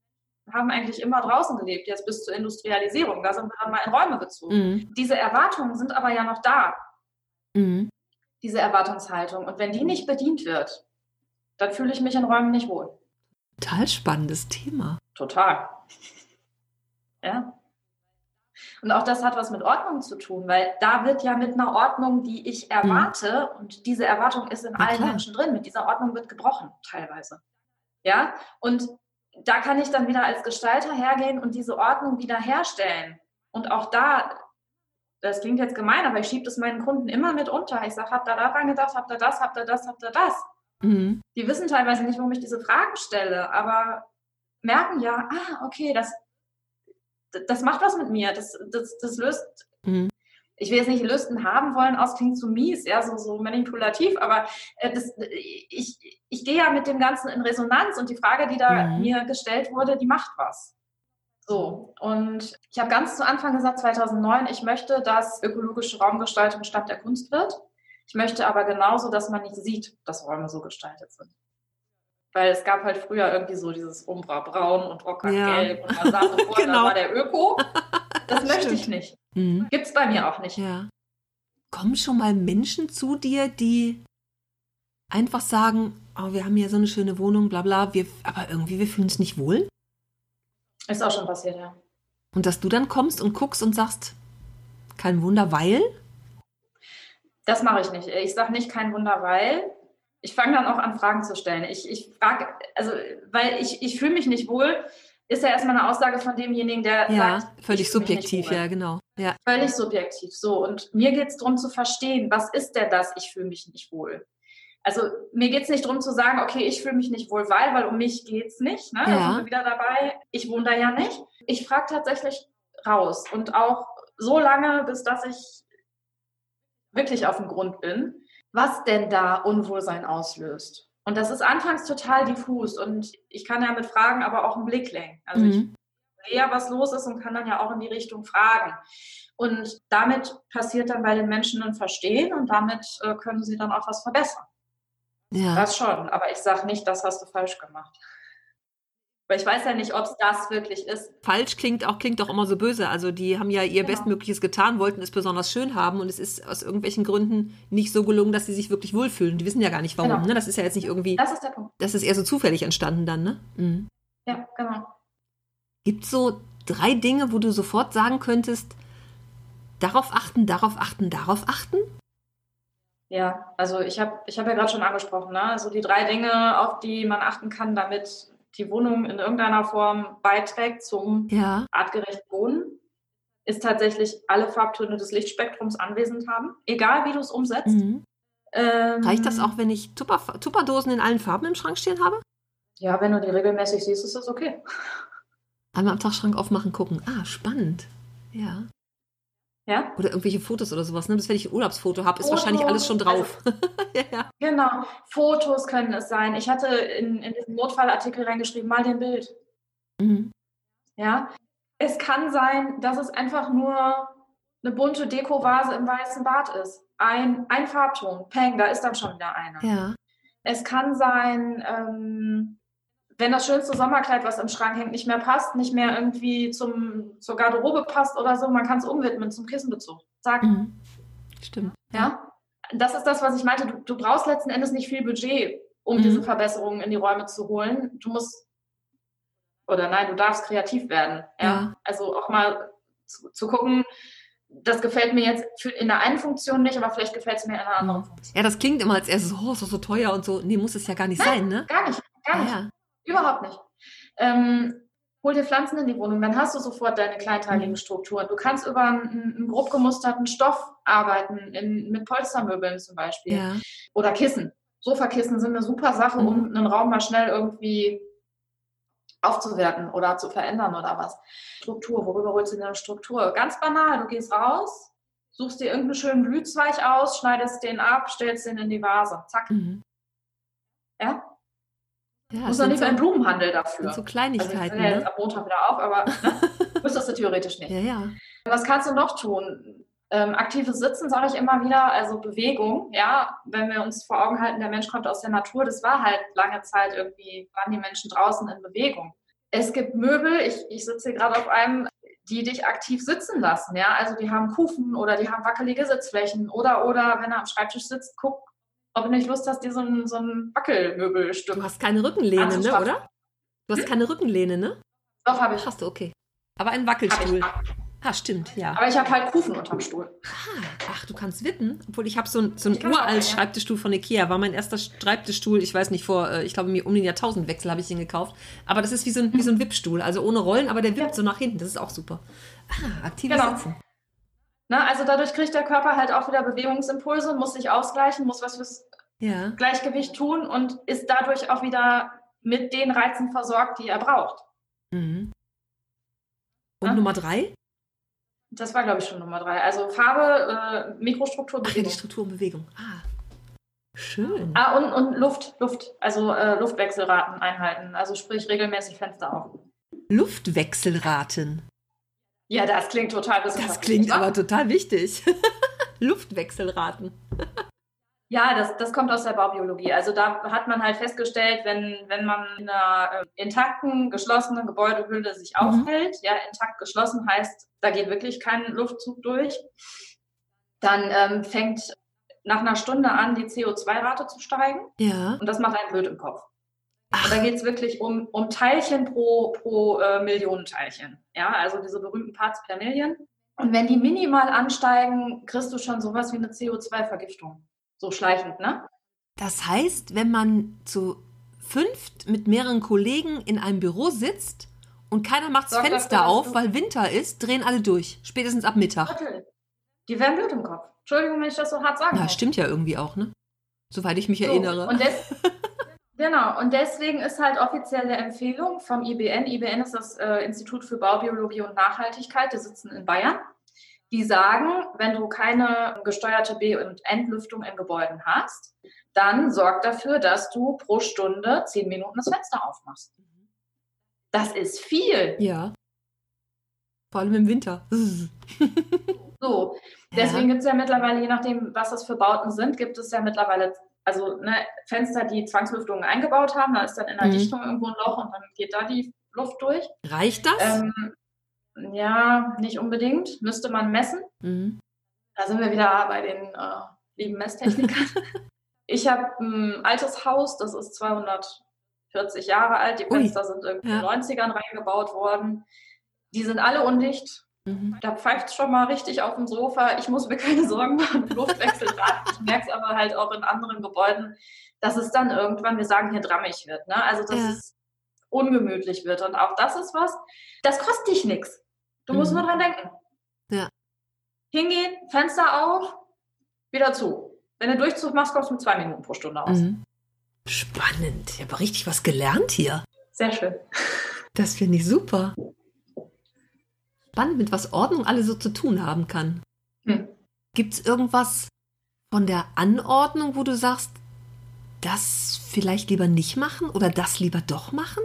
haben eigentlich immer draußen gelebt, jetzt bis zur Industrialisierung. Da sind wir dann mal in Räume gezogen. Mhm. Diese Erwartungen sind aber ja noch da. Mhm diese Erwartungshaltung. Und wenn die nicht bedient wird, dann fühle ich mich in Räumen nicht wohl. Total spannendes Thema. Total. Ja. Und auch das hat was mit Ordnung zu tun, weil da wird ja mit einer Ordnung, die ich erwarte, mhm. und diese Erwartung ist in ja, allen klar. Menschen drin, mit dieser Ordnung wird gebrochen, teilweise. Ja, und da kann ich dann wieder als Gestalter hergehen und diese Ordnung wieder herstellen. Und auch da, das klingt jetzt gemein, aber ich schiebe das meinen Kunden immer mit unter. Ich sage, habt ihr daran gedacht, habt ihr das, habt ihr das, habt ihr das? Mhm. Die wissen teilweise nicht, warum ich diese Fragen stelle, aber merken ja, ah, okay, das, das macht was mit mir. Das, das, das löst, mhm. ich will jetzt nicht Lüsten haben wollen, aus klingt zu mies, ja, so, so manipulativ, aber äh, das, ich, ich gehe ja mit dem Ganzen in Resonanz und die Frage, die da mhm. mir gestellt wurde, die macht was. So, und ich habe ganz zu Anfang gesagt, 2009, ich möchte, dass ökologische Raumgestaltung Stadt der Kunst wird. Ich möchte aber genauso, dass man nicht sieht, dass Räume so gestaltet sind. Weil es gab halt früher irgendwie so dieses Umbra braun und Ocker ja. gelb und man sah sofort, genau. <laughs> da war der Öko. Das <laughs> möchte ich nicht. Mhm. Gibt es bei mir auch nicht. Ja. Kommen schon mal Menschen zu dir, die einfach sagen, oh, wir haben hier so eine schöne Wohnung, bla bla, wir, aber irgendwie, wir fühlen uns nicht wohl? Ist auch schon passiert, ja. Und dass du dann kommst und guckst und sagst, kein Wunder, weil? Das mache ich nicht. Ich sage nicht kein Wunder, weil. Ich fange dann auch an, Fragen zu stellen. Ich, ich frage, also, weil ich, ich fühle mich nicht wohl, ist ja erstmal eine Aussage von demjenigen, der ja, sagt. Völlig subjektiv, ja, genau. Ja. Völlig subjektiv. So, und mir geht es darum zu verstehen, was ist denn das, ich fühle mich nicht wohl. Also mir geht es nicht darum zu sagen, okay, ich fühle mich nicht wohl, weil, weil um mich geht es nicht. Ne? Ja. Da sind wir wieder dabei. Ich wohne da ja nicht. Ich frage tatsächlich raus und auch so lange, bis dass ich wirklich auf dem Grund bin, was denn da Unwohlsein auslöst. Und das ist anfangs total diffus und ich kann ja mit Fragen aber auch einen Blick lenken. Also mhm. ich sehe ja, was los ist und kann dann ja auch in die Richtung fragen. Und damit passiert dann bei den Menschen ein Verstehen und damit äh, können sie dann auch was verbessern. Ja. Das schon, aber ich sage nicht, das hast du falsch gemacht. Weil ich weiß ja nicht, ob es das wirklich ist. Falsch klingt auch, klingt doch immer so böse. Also die haben ja ihr genau. Bestmögliches getan, wollten es besonders schön haben und es ist aus irgendwelchen Gründen nicht so gelungen, dass sie sich wirklich wohlfühlen. Die wissen ja gar nicht warum. Genau. Ne? Das ist ja jetzt nicht irgendwie. Das ist der Punkt. Das ist eher so zufällig entstanden dann, ne? Mhm. Ja, genau. Gibt es so drei Dinge, wo du sofort sagen könntest, darauf achten, darauf achten, darauf achten? Ja, also ich habe ich hab ja gerade schon angesprochen, ne? also die drei Dinge, auf die man achten kann, damit die Wohnung in irgendeiner Form beiträgt zum ja. artgerechten Wohnen, ist tatsächlich alle Farbtöne des Lichtspektrums anwesend haben, egal wie du es umsetzt. Mhm. Ähm, Reicht das auch, wenn ich Tupper, Tupperdosen in allen Farben im Schrank stehen habe? Ja, wenn du die regelmäßig siehst, ist das okay. Einmal am Tag Schrank aufmachen, gucken. Ah, spannend. Ja. Ja? Oder irgendwelche Fotos oder sowas. Ne? Bis wenn ich ein Urlaubsfoto habe, ist Fotos, wahrscheinlich alles schon drauf. Also, <laughs> ja. Genau. Fotos können es sein. Ich hatte in, in diesen Notfallartikel reingeschrieben, mal den Bild. Mhm. Ja. Es kann sein, dass es einfach nur eine bunte Dekovase im weißen Bad ist. Ein, ein Farbton. Peng, da ist dann schon wieder einer. Ja. Es kann sein, ähm, wenn das schönste Sommerkleid, was im Schrank hängt, nicht mehr passt, nicht mehr irgendwie zum, zur Garderobe passt oder so, man kann es umwidmen zum Kissenbezug. Zack. Mhm. Stimmt. Ja. Das ist das, was ich meinte. Du, du brauchst letzten Endes nicht viel Budget, um mhm. diese Verbesserungen in die Räume zu holen. Du musst, oder nein, du darfst kreativ werden. Ja. ja. Also auch mal zu, zu gucken, das gefällt mir jetzt in der einen Funktion nicht, aber vielleicht gefällt es mir in einer anderen Funktion. Ja, das klingt immer als erstes, oh, ist das so teuer und so. Nee, muss es ja gar nicht Nein, sein, ne? Gar nicht, gar nicht. Ja. Überhaupt nicht. Ähm, hol dir Pflanzen in die Wohnung, dann hast du sofort deine kleinteiligen. Strukturen. Du kannst über einen, einen grob gemusterten Stoff arbeiten, in, mit Polstermöbeln zum Beispiel. Ja. Oder Kissen. Sofakissen sind eine super Sache, um mhm. einen Raum mal schnell irgendwie aufzuwerten oder zu verändern oder was. Struktur, worüber holst du denn eine Struktur? Ganz banal, du gehst raus, suchst dir irgendeinen schönen Blühzweig aus, schneidest den ab, stellst den in die Vase. Zack. Mhm. Ja, ja, muss doch nicht so, ein Blumenhandel dafür. So Kleinigkeiten. Also ich ja jetzt ne? am Montag wieder auf, aber ne, <laughs> müsstest du theoretisch nicht. Ja, ja. Was kannst du noch tun? Ähm, aktives Sitzen sage ich immer wieder, also Bewegung, ja, wenn wir uns vor Augen halten, der Mensch kommt aus der Natur, das war halt lange Zeit irgendwie, waren die Menschen draußen in Bewegung. Es gibt Möbel, ich, ich sitze hier gerade auf einem, die dich aktiv sitzen lassen, ja, also die haben Kufen oder die haben wackelige Sitzflächen oder, oder wenn er am Schreibtisch sitzt, guck, ob du nicht Lust hast, dir so ein, so ein Wackelmöbelstück. Du hast keine Rückenlehne, ne, oder? Du hast hm? keine Rückenlehne, ne? Doch, habe ich. Hast du, okay. Aber ein Wackelstuhl. Ah, stimmt, ja. Aber ich habe halt Kufen unterm Stuhl. Ah, ach, du kannst wippen. Obwohl ich habe so, ein, so einen uralt ja. Schreibtischstuhl von Ikea. War mein erster Schreibtischstuhl. Ich weiß nicht, vor, äh, ich glaube, mir um den Jahrtausendwechsel habe ich den gekauft. Aber das ist wie so ein, wie so ein Wippstuhl. Also ohne Rollen, aber der wippt Ja. so nach hinten. Das ist auch super. Ah, aktives Genau. Sitzen. Ne? Also dadurch kriegt der Körper halt auch wieder Bewegungsimpulse, muss sich ausgleichen, muss was fürs Ja. Gleichgewicht tun und ist dadurch auch wieder mit den Reizen versorgt, die er braucht. Mhm. Und Ja. Nummer drei? Das war, glaube ich, schon Nummer drei. Also Farbe, äh, Mikrostruktur, Ach ja, Bewegung. die Struktur und Bewegung. Ah. Schön. Ah, und, und Luft, Luft, also äh, Luftwechselraten einhalten. Also sprich regelmäßig Fenster auf. Luftwechselraten. Ja, das klingt total Das klingt aber total wichtig. <laughs> Luftwechselraten. Ja, das, das kommt aus der Baubiologie. Also da hat man halt festgestellt, wenn, wenn man in einer äh, intakten, geschlossenen Gebäudehülle sich Mhm. aufhält, ja, intakt geschlossen heißt, da geht wirklich kein Luftzug durch, dann ähm, fängt nach einer Stunde an, die CO2-Rate zu steigen Ja. und das macht einen blöd im Kopf. Ach. Da geht es wirklich um, um Teilchen pro, pro äh, Millionen Teilchen. Ja, also diese berühmten Parts per Million. Und wenn die minimal ansteigen, kriegst du schon sowas wie eine CO2-Vergiftung. So schleichend, ne? Das heißt, wenn man zu fünft mit mehreren Kollegen in einem Büro sitzt und keiner macht das Fenster dafür, auf, weil Winter ist, drehen alle durch. Spätestens ab Mittag. Die werden blöd im Kopf. Entschuldigung, wenn ich das so hart Na, muss. stimmt ja irgendwie auch, ne? Soweit ich mich So, erinnere. Und des, <laughs> genau, und deswegen ist halt offizielle Empfehlung vom IBN, IBN ist das äh, Institut für Baubiologie und Nachhaltigkeit, die sitzen in Bayern, die sagen, wenn du keine gesteuerte B- und Entlüftung in Gebäuden hast, dann sorg dafür, dass du pro Stunde zehn Minuten das Fenster aufmachst. Das ist viel. ja. Vor allem im Winter. <laughs> So, deswegen gibt es ja mittlerweile, je nachdem, was das für Bauten sind, gibt es ja mittlerweile also ne, Fenster, die Zwangslüftungen eingebaut haben. Da ist dann in der Mhm. Dichtung irgendwo ein Loch und dann geht da die Luft durch. Reicht das? Ähm, ja, nicht unbedingt. Müsste man messen. mhm. Da sind wir wieder bei den äh, lieben Messtechnikern. <laughs> ich habe ein altes Haus, das ist 240 Jahre alt. Die Ui. Fenster sind irgendwie Ja. in den 90ern reingebaut worden. Die sind alle undicht. Mhm. Da pfeift schon mal richtig auf dem Sofa. Ich muss mir keine Sorgen machen um Luftwechselrad. Ich merke es aber halt auch in anderen Gebäuden, dass es dann irgendwann, wir sagen hier drammig wird. Ne? Also, dass Ja. es ungemütlich wird. Und auch das ist was, das kostet dich nichts. Du musst Mhm. nur dran denken. Ja. Hingehen, Fenster auf, wieder zu. Wenn du Durchzug machst, kommst du mit zwei Minuten pro Stunde aus. Mhm. Spannend. Ich habe richtig was gelernt hier. Sehr schön. Das finde ich super. Spannend, mit was Ordnung alle so zu tun haben kann. Hm. Gibt es irgendwas von der Anordnung, wo du sagst, das vielleicht lieber nicht machen oder das lieber doch machen?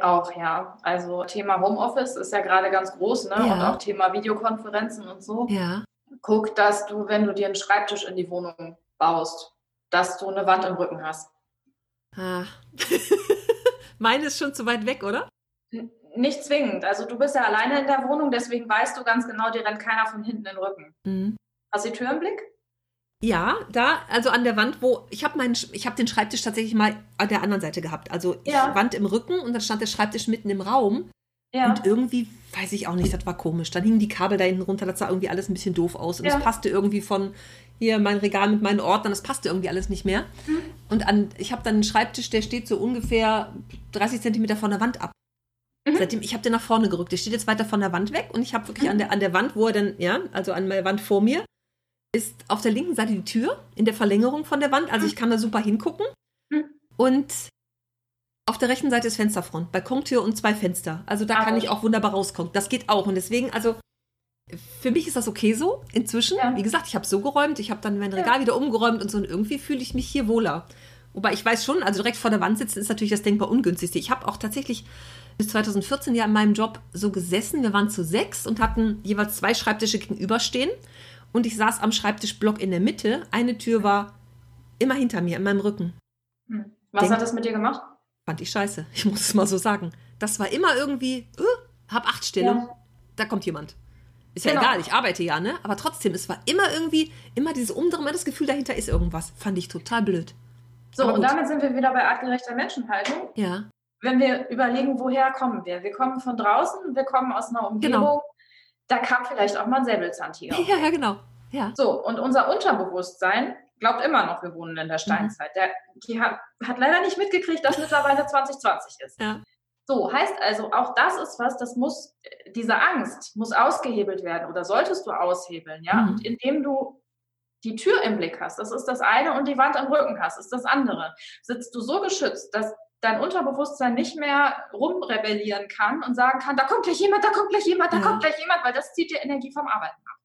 Auch, ja. Also Thema Homeoffice ist ja gerade ganz groß, ne? Ja. Und auch Thema Videokonferenzen und so. Ja. guck, dass du, wenn du dir einen Schreibtisch in die Wohnung baust, dass du eine Wand im Rücken hast. Ah. <laughs> Meine ist schon zu weit weg, oder? Nicht zwingend. Also du bist ja alleine in der Wohnung, deswegen weißt du ganz genau, dir rennt keiner von hinten in den Rücken. Mhm. Hast du die Tür im Blick? Ja, da, also an der Wand, wo ich habe meinen, ich habe den Schreibtisch tatsächlich mal an der anderen Seite gehabt. Also ich Ja. Wand im Rücken und dann stand der Schreibtisch mitten im Raum. Ja. Und irgendwie, weiß ich auch nicht, das war komisch. Dann hingen die Kabel da hinten runter, das sah irgendwie alles ein bisschen doof aus. Und es Ja. passte irgendwie von hier mein Regal mit meinen Ordnern, das passte irgendwie alles nicht mehr. Mhm. Und an, ich habe dann einen Schreibtisch, der steht so ungefähr 30 Zentimeter von der Wand ab. Mhm. Seitdem, ich habe den nach vorne gerückt. Der steht jetzt weiter von der Wand weg und ich habe wirklich Mhm. an, der, an der Wand, wo er dann, ja, also an der Wand vor mir, ist auf der linken Seite die Tür in der Verlängerung von der Wand. Also ich kann da super hingucken. Mhm. Und auf der rechten Seite ist Fensterfront, Balkontür und zwei Fenster. Also da Ah, kann ich auch wunderbar rauskommen. Das geht auch. Und deswegen, also für mich ist das okay so inzwischen. Ja. Wie gesagt, ich habe so geräumt, ich habe dann mein Ja. Regal wieder umgeräumt und so. Und irgendwie fühle ich mich hier wohler. Wobei ich weiß schon, also direkt vor der Wand sitzen ist natürlich das denkbar ungünstigste. Ich habe auch tatsächlich bis 2014 ja in meinem Job so gesessen. Wir waren zu sechs und hatten jeweils zwei Schreibtische gegenüberstehen. Und ich saß am Schreibtischblock in der Mitte. Eine Tür war immer hinter mir, in meinem Rücken. Hm. Was Denk- hat das mit dir gemacht? Fand ich scheiße. Ich muss es mal so sagen. Das war immer irgendwie, uh, hab acht Stellung, Ja. da kommt jemand. Ist ja Genau. egal, ich arbeite ja, ne? Aber trotzdem, es war immer irgendwie, immer dieses Umdrehen, immer das Gefühl, dahinter ist irgendwas. Fand ich total blöd. So, und damit sind wir wieder bei artgerechter Menschenhaltung. Ja. Wenn wir überlegen, woher kommen wir? Wir kommen von draußen, wir kommen aus einer Umgebung, Genau. da kam vielleicht auch mal ein Säbelzahntiger. <laughs> Ja, ja, genau. Ja. So, und unser Unterbewusstsein glaubt immer noch, wir wohnen in der Steinzeit. Der, die hat, hat leider nicht mitgekriegt, dass mittlerweile 2020 ist. Ja. So, heißt also, auch das ist was, das muss, diese Angst muss ausgehebelt werden oder solltest du aushebeln, ja? Mhm. Und indem du die Tür im Blick hast, das ist das eine, und die Wand am Rücken hast, ist das andere, sitzt du so geschützt, dass dein Unterbewusstsein nicht mehr rumrebellieren kann und sagen kann, da kommt gleich jemand, da kommt gleich jemand, da Ja. kommt gleich jemand, weil das zieht dir Energie vom Arbeiten ab.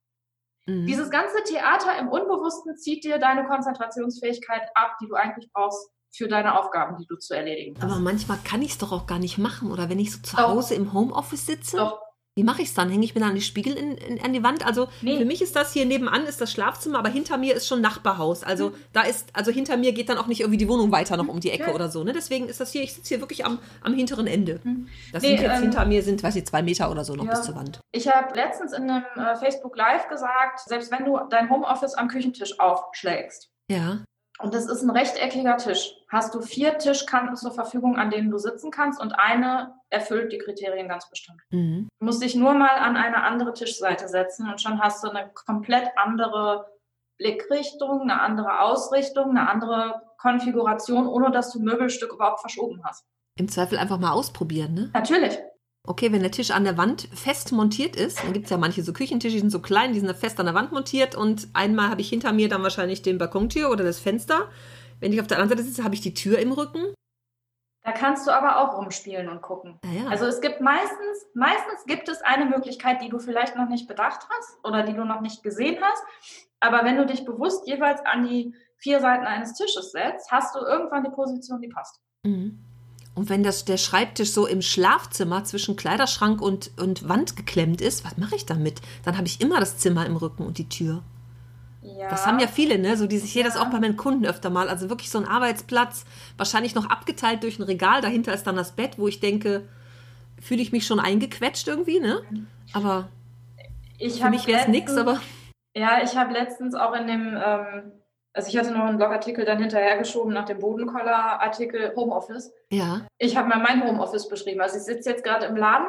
Mhm. Dieses ganze Theater im Unbewussten zieht dir deine Konzentrationsfähigkeit ab, die du eigentlich brauchst für deine Aufgaben, die du zu erledigen hast. Aber manchmal kann ich es doch auch gar nicht machen. Oder wenn ich so zu Doch. Hause im Homeoffice sitze, Doch, wie mache ich es dann? Hänge ich mir dann die Spiegel in, in, an die Wand? Also Nee. für mich ist das hier nebenan ist das Schlafzimmer, aber hinter mir ist schon Nachbarhaus. Also da ist, also hinter mir geht dann auch nicht irgendwie die Wohnung weiter noch um die Ecke Ja. oder so. Ne? Deswegen ist das hier, ich sitze hier wirklich am, am hinteren Ende. Das Nee, sind jetzt ähm, hinter mir sind, weiß ich, zwei Meter oder so noch Ja. bis zur Wand. Ich habe letztens in einem äh, Facebook Live gesagt, selbst wenn du dein Homeoffice am Küchentisch aufschlägst Ja. Und es ist ein rechteckiger Tisch, hast du vier Tischkanten zur Verfügung, an denen du sitzen kannst und eine erfüllt die Kriterien ganz bestimmt. Mhm. Du musst dich nur mal an eine andere Tischseite setzen und schon hast du eine komplett andere Blickrichtung, eine andere Ausrichtung, eine andere Konfiguration, ohne dass du Möbelstück überhaupt verschoben hast. Im Zweifel einfach mal ausprobieren, ne? Natürlich. Okay, wenn der Tisch an der Wand fest montiert ist, dann gibt es ja manche so Küchentische, die sind so klein, die sind fest an der Wand montiert und einmal habe ich hinter mir dann wahrscheinlich den Balkontür oder das Fenster. Wenn ich auf der anderen Seite sitze, habe ich die Tür im Rücken. Da kannst du aber auch rumspielen und gucken. Naja. Also es gibt meistens, meistens gibt es eine Möglichkeit, die du vielleicht noch nicht bedacht hast oder die du noch nicht gesehen hast. Aber wenn du dich bewusst jeweils an die vier Seiten eines Tisches setzt, hast du irgendwann die Position, die passt. Mhm. Und wenn das, der Schreibtisch so im Schlafzimmer zwischen Kleiderschrank und, und Wand geklemmt ist, was mache ich damit? Dann habe ich immer das Zimmer im Rücken und die Tür. Ja. Das haben ja viele, ne? So die, ich sehe das Ja. auch bei meinen Kunden öfter mal. Also wirklich so ein Arbeitsplatz, wahrscheinlich noch abgeteilt durch ein Regal. Dahinter ist dann das Bett, wo ich denke, fühle ich mich schon eingequetscht irgendwie, ne? Aber ich für mich wäre es nichts, aber Ja, ich habe letztens auch in dem, ähm, also ich hatte noch einen Blogartikel dann hinterhergeschoben nach dem Bodenkoller-Artikel Homeoffice. ja. Ich habe mal mein Homeoffice beschrieben. Also ich sitze jetzt gerade im Laden,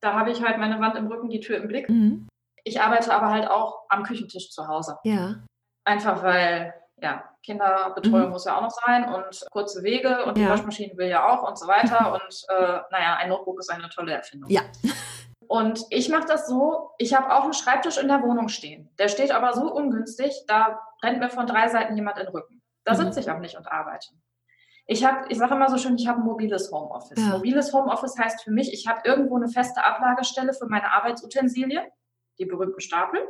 da habe ich halt meine Wand im Rücken, die Tür im Blick. Mhm. Ich arbeite aber halt auch am Küchentisch zu Hause. Ja. Einfach weil, ja, Kinderbetreuung Mhm. muss ja auch noch sein und kurze Wege und die Ja. Waschmaschine will ja auch und so weiter. Und äh, naja, ein Notebook ist eine tolle Erfindung. Ja. Und ich mache das so, ich habe auch einen Schreibtisch in der Wohnung stehen. Der steht aber so ungünstig, da rennt mir von drei Seiten jemand in den Rücken. Da Mhm. sitze ich auch nicht und arbeite. Ich habe, ich sage immer so schön, ich habe ein mobiles Homeoffice. Ja. Mobiles Homeoffice heißt für mich, ich habe irgendwo eine feste Ablagestelle für meine Arbeitsutensilien, die berühmten Stapel.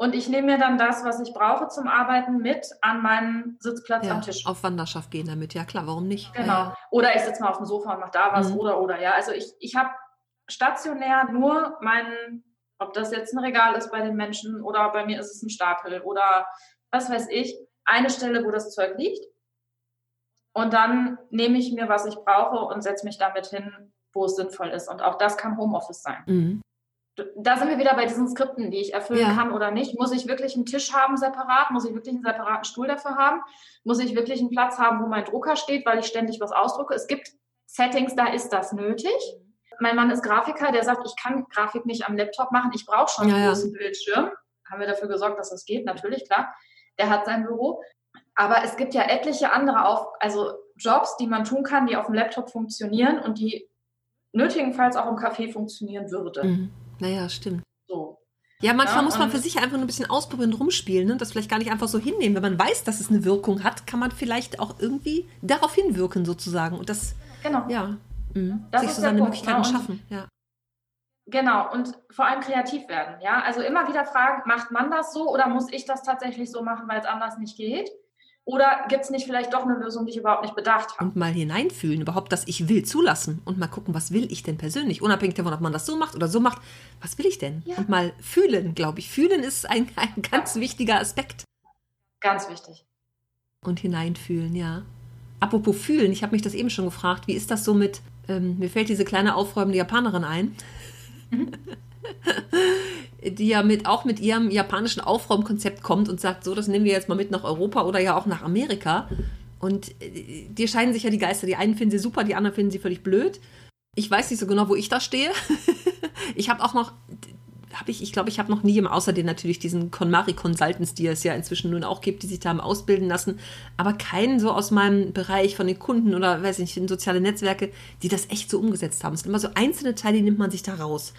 Und ich nehme mir dann das, was ich brauche zum Arbeiten, mit an meinen Sitzplatz ja. am Tisch. Auf Wanderschaft gehen damit, ja klar, warum nicht? Genau. Oder ich sitze mal auf dem Sofa und mache da was Mhm. oder oder ja. Also ich, ich habe stationär nur meinen, ob das jetzt ein Regal ist bei den Menschen oder bei mir ist es ein Stapel oder was weiß ich, eine Stelle, wo das Zeug liegt. Und dann nehme ich mir, was ich brauche und setze mich damit hin, wo es sinnvoll ist. Und auch das kann Homeoffice sein. Mhm. Da sind wir wieder bei diesen Skripten, die ich erfüllen Ja. kann oder nicht. Muss ich wirklich einen Tisch haben separat? Muss ich wirklich einen separaten Stuhl dafür haben? Muss ich wirklich einen Platz haben, wo mein Drucker steht, weil ich ständig was ausdrucke? Es gibt Settings, da ist das nötig. Mein Mann ist Grafiker, der sagt, ich kann Grafik nicht am Laptop machen, ich brauche schon Ja, einen ja. großen Bildschirm. Haben wir dafür gesorgt, dass das geht, natürlich, klar. Der hat sein Büro. Aber es gibt ja etliche andere auf, also Jobs, die man tun kann, die auf dem Laptop funktionieren und die nötigenfalls auch im Café funktionieren würde. Mhm. Naja, stimmt. So. Ja, manchmal Ja, muss man für sich einfach nur ein bisschen ausprobieren und rumspielen ne? und das vielleicht gar nicht einfach so hinnehmen. Wenn man weiß, dass es eine Wirkung hat, kann man vielleicht auch irgendwie darauf hinwirken sozusagen. Und das, Genau. ja, mhm. Das sich ist so seine Punkt, Möglichkeiten? Und- schaffen. Ja. Genau, und vor allem kreativ werden. Ja, also immer wieder fragen, macht man das so oder muss ich das tatsächlich so machen, weil es anders nicht geht? Oder gibt es nicht vielleicht doch eine Lösung, die ich überhaupt nicht bedacht habe? Und mal hineinfühlen, überhaupt das Ich will zulassen und mal gucken, was will ich denn persönlich, unabhängig davon, ob man das so macht oder so macht. Was will ich denn? Ja. Und mal fühlen, glaube ich. Fühlen ist ein, ein ganz wichtiger Aspekt. Ganz wichtig. Und hineinfühlen, ja. Apropos fühlen, ich habe mich das eben schon gefragt, wie ist das so mit, ähm, mir fällt diese kleine aufräumende Japanerin ein, Mhm. die ja mit, auch mit ihrem japanischen Aufräumkonzept kommt und sagt, so, das nehmen wir jetzt mal mit nach Europa oder ja auch nach Amerika. Und äh, dir scheinen sich ja die Geister, die einen finden sie super, die anderen finden sie völlig blöd. Ich weiß nicht so genau, wo ich da stehe. <laughs> ich habe auch noch habe ich, ich glaube, ich habe noch nie, außerdem natürlich diesen KonMari Consultants, die es ja inzwischen nun auch gibt, die sich da haben ausbilden lassen, aber keinen so aus meinem Bereich von den Kunden oder weiß ich nicht, in soziale Netzwerke, die das echt so umgesetzt haben. Es sind immer so einzelne Teile, die nimmt man sich da raus.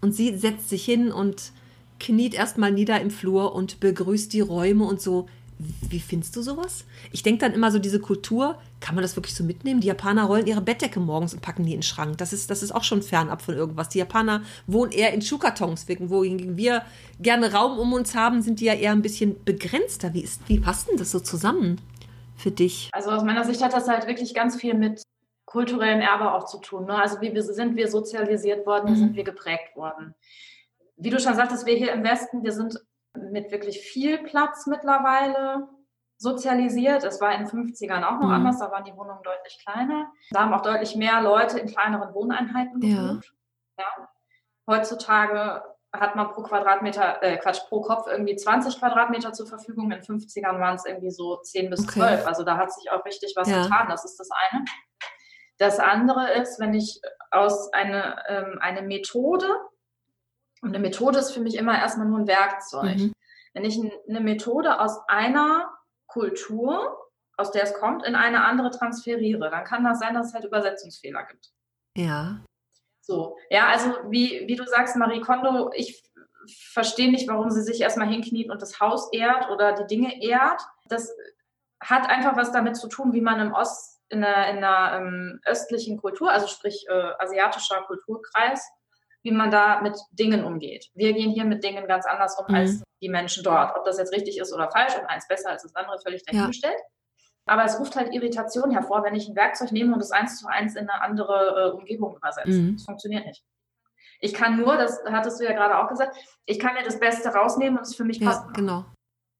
Und sie setzt sich hin und kniet erstmal nieder im Flur und begrüßt die Räume und so. Wie findest du sowas? Ich denke dann immer so, diese Kultur, kann man das wirklich so mitnehmen? Die Japaner rollen ihre Bettdecke morgens und packen die in den Schrank. Das ist, das ist auch schon fernab von irgendwas. Die Japaner wohnen eher in Schuhkartons, wohingegen wir gerne Raum um uns haben, sind die ja eher ein bisschen begrenzter. Wie, ist, wie passt denn das so zusammen für dich? Also aus meiner Sicht hat das halt wirklich ganz viel mit kulturellem Erbe auch zu tun. Ne? Also wie wir, sind wir sozialisiert worden, wie mhm. sind wir geprägt worden. Wie du schon sagtest, wir hier im Westen, wir sind mit wirklich viel Platz mittlerweile sozialisiert. Es war in den 50ern auch noch mhm. anders, da waren die Wohnungen deutlich kleiner. Da haben auch deutlich mehr Leute in kleineren Wohneinheiten gewohnt. Ja. ja. Heutzutage hat man pro Quadratmeter, äh, Quatsch, pro Kopf irgendwie 20 Quadratmeter zur Verfügung. In den 50ern waren es irgendwie so 10 bis okay. 12. Also da hat sich auch richtig was ja. getan. Das ist das eine. Das andere ist, wenn ich aus eine, ähm, eine Methode und eine Methode ist für mich immer erstmal nur ein Werkzeug. Mhm. Wenn ich eine Methode aus einer Kultur, aus der es kommt, in eine andere transferiere, dann kann das sein, dass es halt Übersetzungsfehler gibt. Ja. So, ja, also wie, wie du sagst, Marie Kondo, ich verstehe nicht, warum sie sich erstmal hinkniet und das Haus ehrt oder die Dinge ehrt. Das hat einfach was damit zu tun, wie man im Ost, in der, in der ähm, östlichen Kultur, also sprich äh, asiatischer Kulturkreis, wie man da mit Dingen umgeht. Wir gehen hier mit Dingen ganz anders um mhm. als die Menschen dort. Ob das jetzt richtig ist oder falsch und eins besser als das andere, völlig dahingestellt. Ja. Aber es ruft halt Irritation hervor, wenn ich ein Werkzeug nehme und es eins zu eins in eine andere äh, Umgebung übersetze. Mhm. Das funktioniert nicht. Ich kann nur, das hattest du ja gerade auch gesagt, ich kann mir das Beste rausnehmen und es für mich ja, passt. Genau.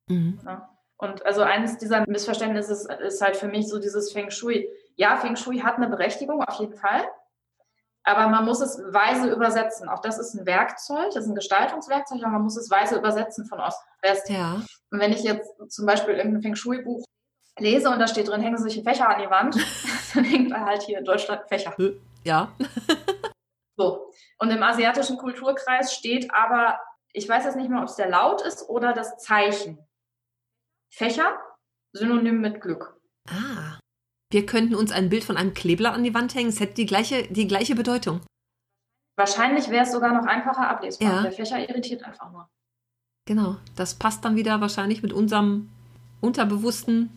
Mhm. Ja. Und also eines dieser Missverständnisse ist, ist halt für mich so dieses Feng Shui. Ja, Feng Shui hat eine Berechtigung, auf jeden Fall. Aber man muss es weise übersetzen. Auch das ist ein Werkzeug, das ist ein Gestaltungswerkzeug, aber man muss es weise übersetzen von Ost nach West. Ja. Und wenn ich jetzt zum Beispiel irgendein Feng Shui-Buch lese und da steht drin, hängen Sie sich ein Fächer an die Wand, <laughs> dann hängt da halt hier in Deutschland Fächer. Ja. so. Und im asiatischen Kulturkreis steht aber, ich weiß jetzt nicht mehr, ob es der Laut ist oder das Zeichen. Fächer, synonym mit Glück. Ah. Wir könnten uns ein Bild von einem Klebler an die Wand hängen. Es hätte die gleiche, die gleiche Bedeutung. Wahrscheinlich wäre es sogar noch einfacher ablesbar. Ja. Der Fächer irritiert einfach nur. Genau, das passt dann wieder wahrscheinlich mit unserem Unterbewussten,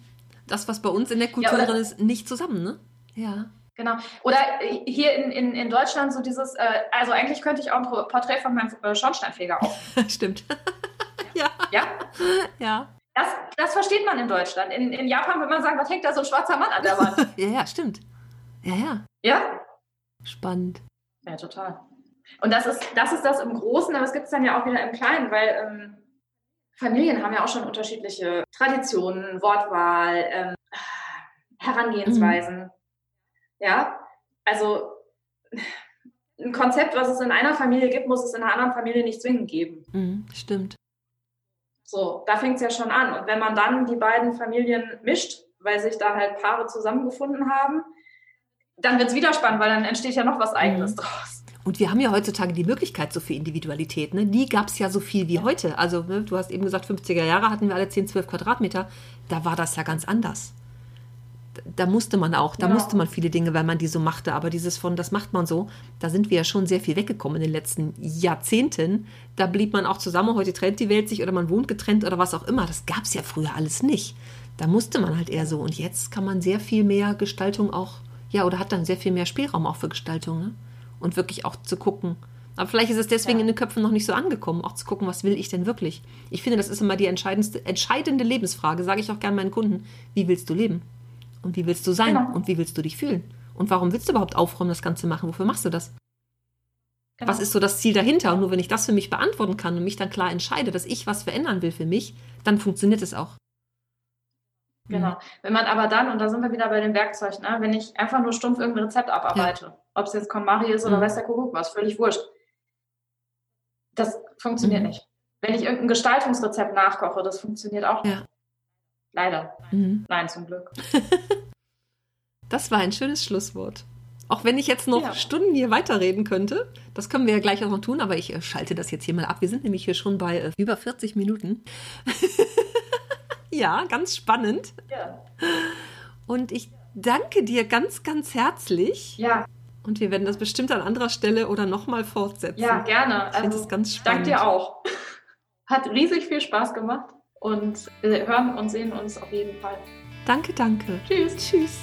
das, was bei uns in der Kultur ja, drin ist, nicht zusammen, ne? Ja. Genau. Oder hier in, in, in Deutschland so dieses, äh, also eigentlich könnte ich auch ein Porträt von meinem äh, Schornsteinfeger auf. <laughs> Stimmt. <laughs> ja. Ja? Ja. Das, das versteht man in Deutschland. In, in Japan würde man sagen, was hängt da so ein schwarzer Mann an der Wand? <laughs> ja, ja, stimmt. Ja, ja. Ja? Spannend. Ja, total. Und das ist, das ist das im Großen, aber es gibt es dann ja auch wieder im Kleinen, weil ähm, Familien haben ja auch schon unterschiedliche Traditionen, Wortwahl, ähm, Herangehensweisen. Mhm. Ja, also ein Konzept, was es in einer Familie gibt, muss es in einer anderen Familie nicht zwingend geben. Mhm, stimmt. So, da fängt es ja schon an. Und wenn man dann die beiden Familien mischt, weil sich da halt Paare zusammengefunden haben, dann wird es wieder spannend, weil dann entsteht ja noch was Eigenes mhm. draus. Und wir haben ja heutzutage die Möglichkeit so viel Individualität. Ne? Nie gab es ja so viel wie heute. Also, ne, du hast eben gesagt, 50er Jahre hatten wir alle 10, 12 Quadratmeter. Da war das ja ganz anders da musste man auch, da genau. musste man viele Dinge, weil man die so machte. Aber dieses von, das macht man so, da sind wir ja schon sehr viel weggekommen in den letzten Jahrzehnten. Da blieb man auch zusammen, heute trennt die Welt sich oder man wohnt getrennt oder was auch immer. Das gab es ja früher alles nicht. Da musste man halt eher so. Und jetzt kann man sehr viel mehr Gestaltung auch, ja, oder hat dann sehr viel mehr Spielraum auch für Gestaltung. Ne? Und wirklich auch zu gucken. Aber vielleicht ist es deswegen ja. in den Köpfen noch nicht so angekommen, auch zu gucken, was will ich denn wirklich. Ich finde, das ist immer die entscheidendste, entscheidende Lebensfrage, sage ich auch gerne meinen Kunden. Wie willst du leben? Und wie willst du sein? Genau. Und wie willst du dich fühlen? Und warum willst du überhaupt aufräumen, das Ganze machen? Wofür machst du das? Genau. Was ist so das Ziel dahinter? Und nur wenn ich das für mich beantworten kann und mich dann klar entscheide, dass ich was verändern will für mich, dann funktioniert es auch. Genau. Wenn man aber dann, und da sind wir wieder bei den Werkzeugen, ne, wenn ich einfach nur stumpf irgendein Rezept abarbeite, ja. ob es jetzt KonMari ist oder mhm. weiß der Kuckuck was, völlig wurscht. Das funktioniert mhm. nicht. Wenn ich irgendein Gestaltungsrezept nachkoche, das funktioniert auch nicht. Leider. Mhm. Nein, zum Glück. <laughs> das war ein schönes Schlusswort. Auch wenn ich jetzt noch ja. Stunden hier weiterreden könnte. Das können wir ja gleich auch noch tun, aber ich äh, schalte das jetzt hier mal ab. Wir sind nämlich hier schon bei äh, über 40 Minuten. <laughs> ja, ganz spannend. Ja. Und ich danke dir ganz, ganz herzlich. Ja. Und wir werden das bestimmt an anderer Stelle oder nochmal fortsetzen. Ja, gerne. Ich finde also, ganz spannend. Danke dir auch. <laughs> Hat riesig viel Spaß gemacht und wir hören und sehen uns auf jeden Fall. Danke, danke. Tschüss. Tschüss.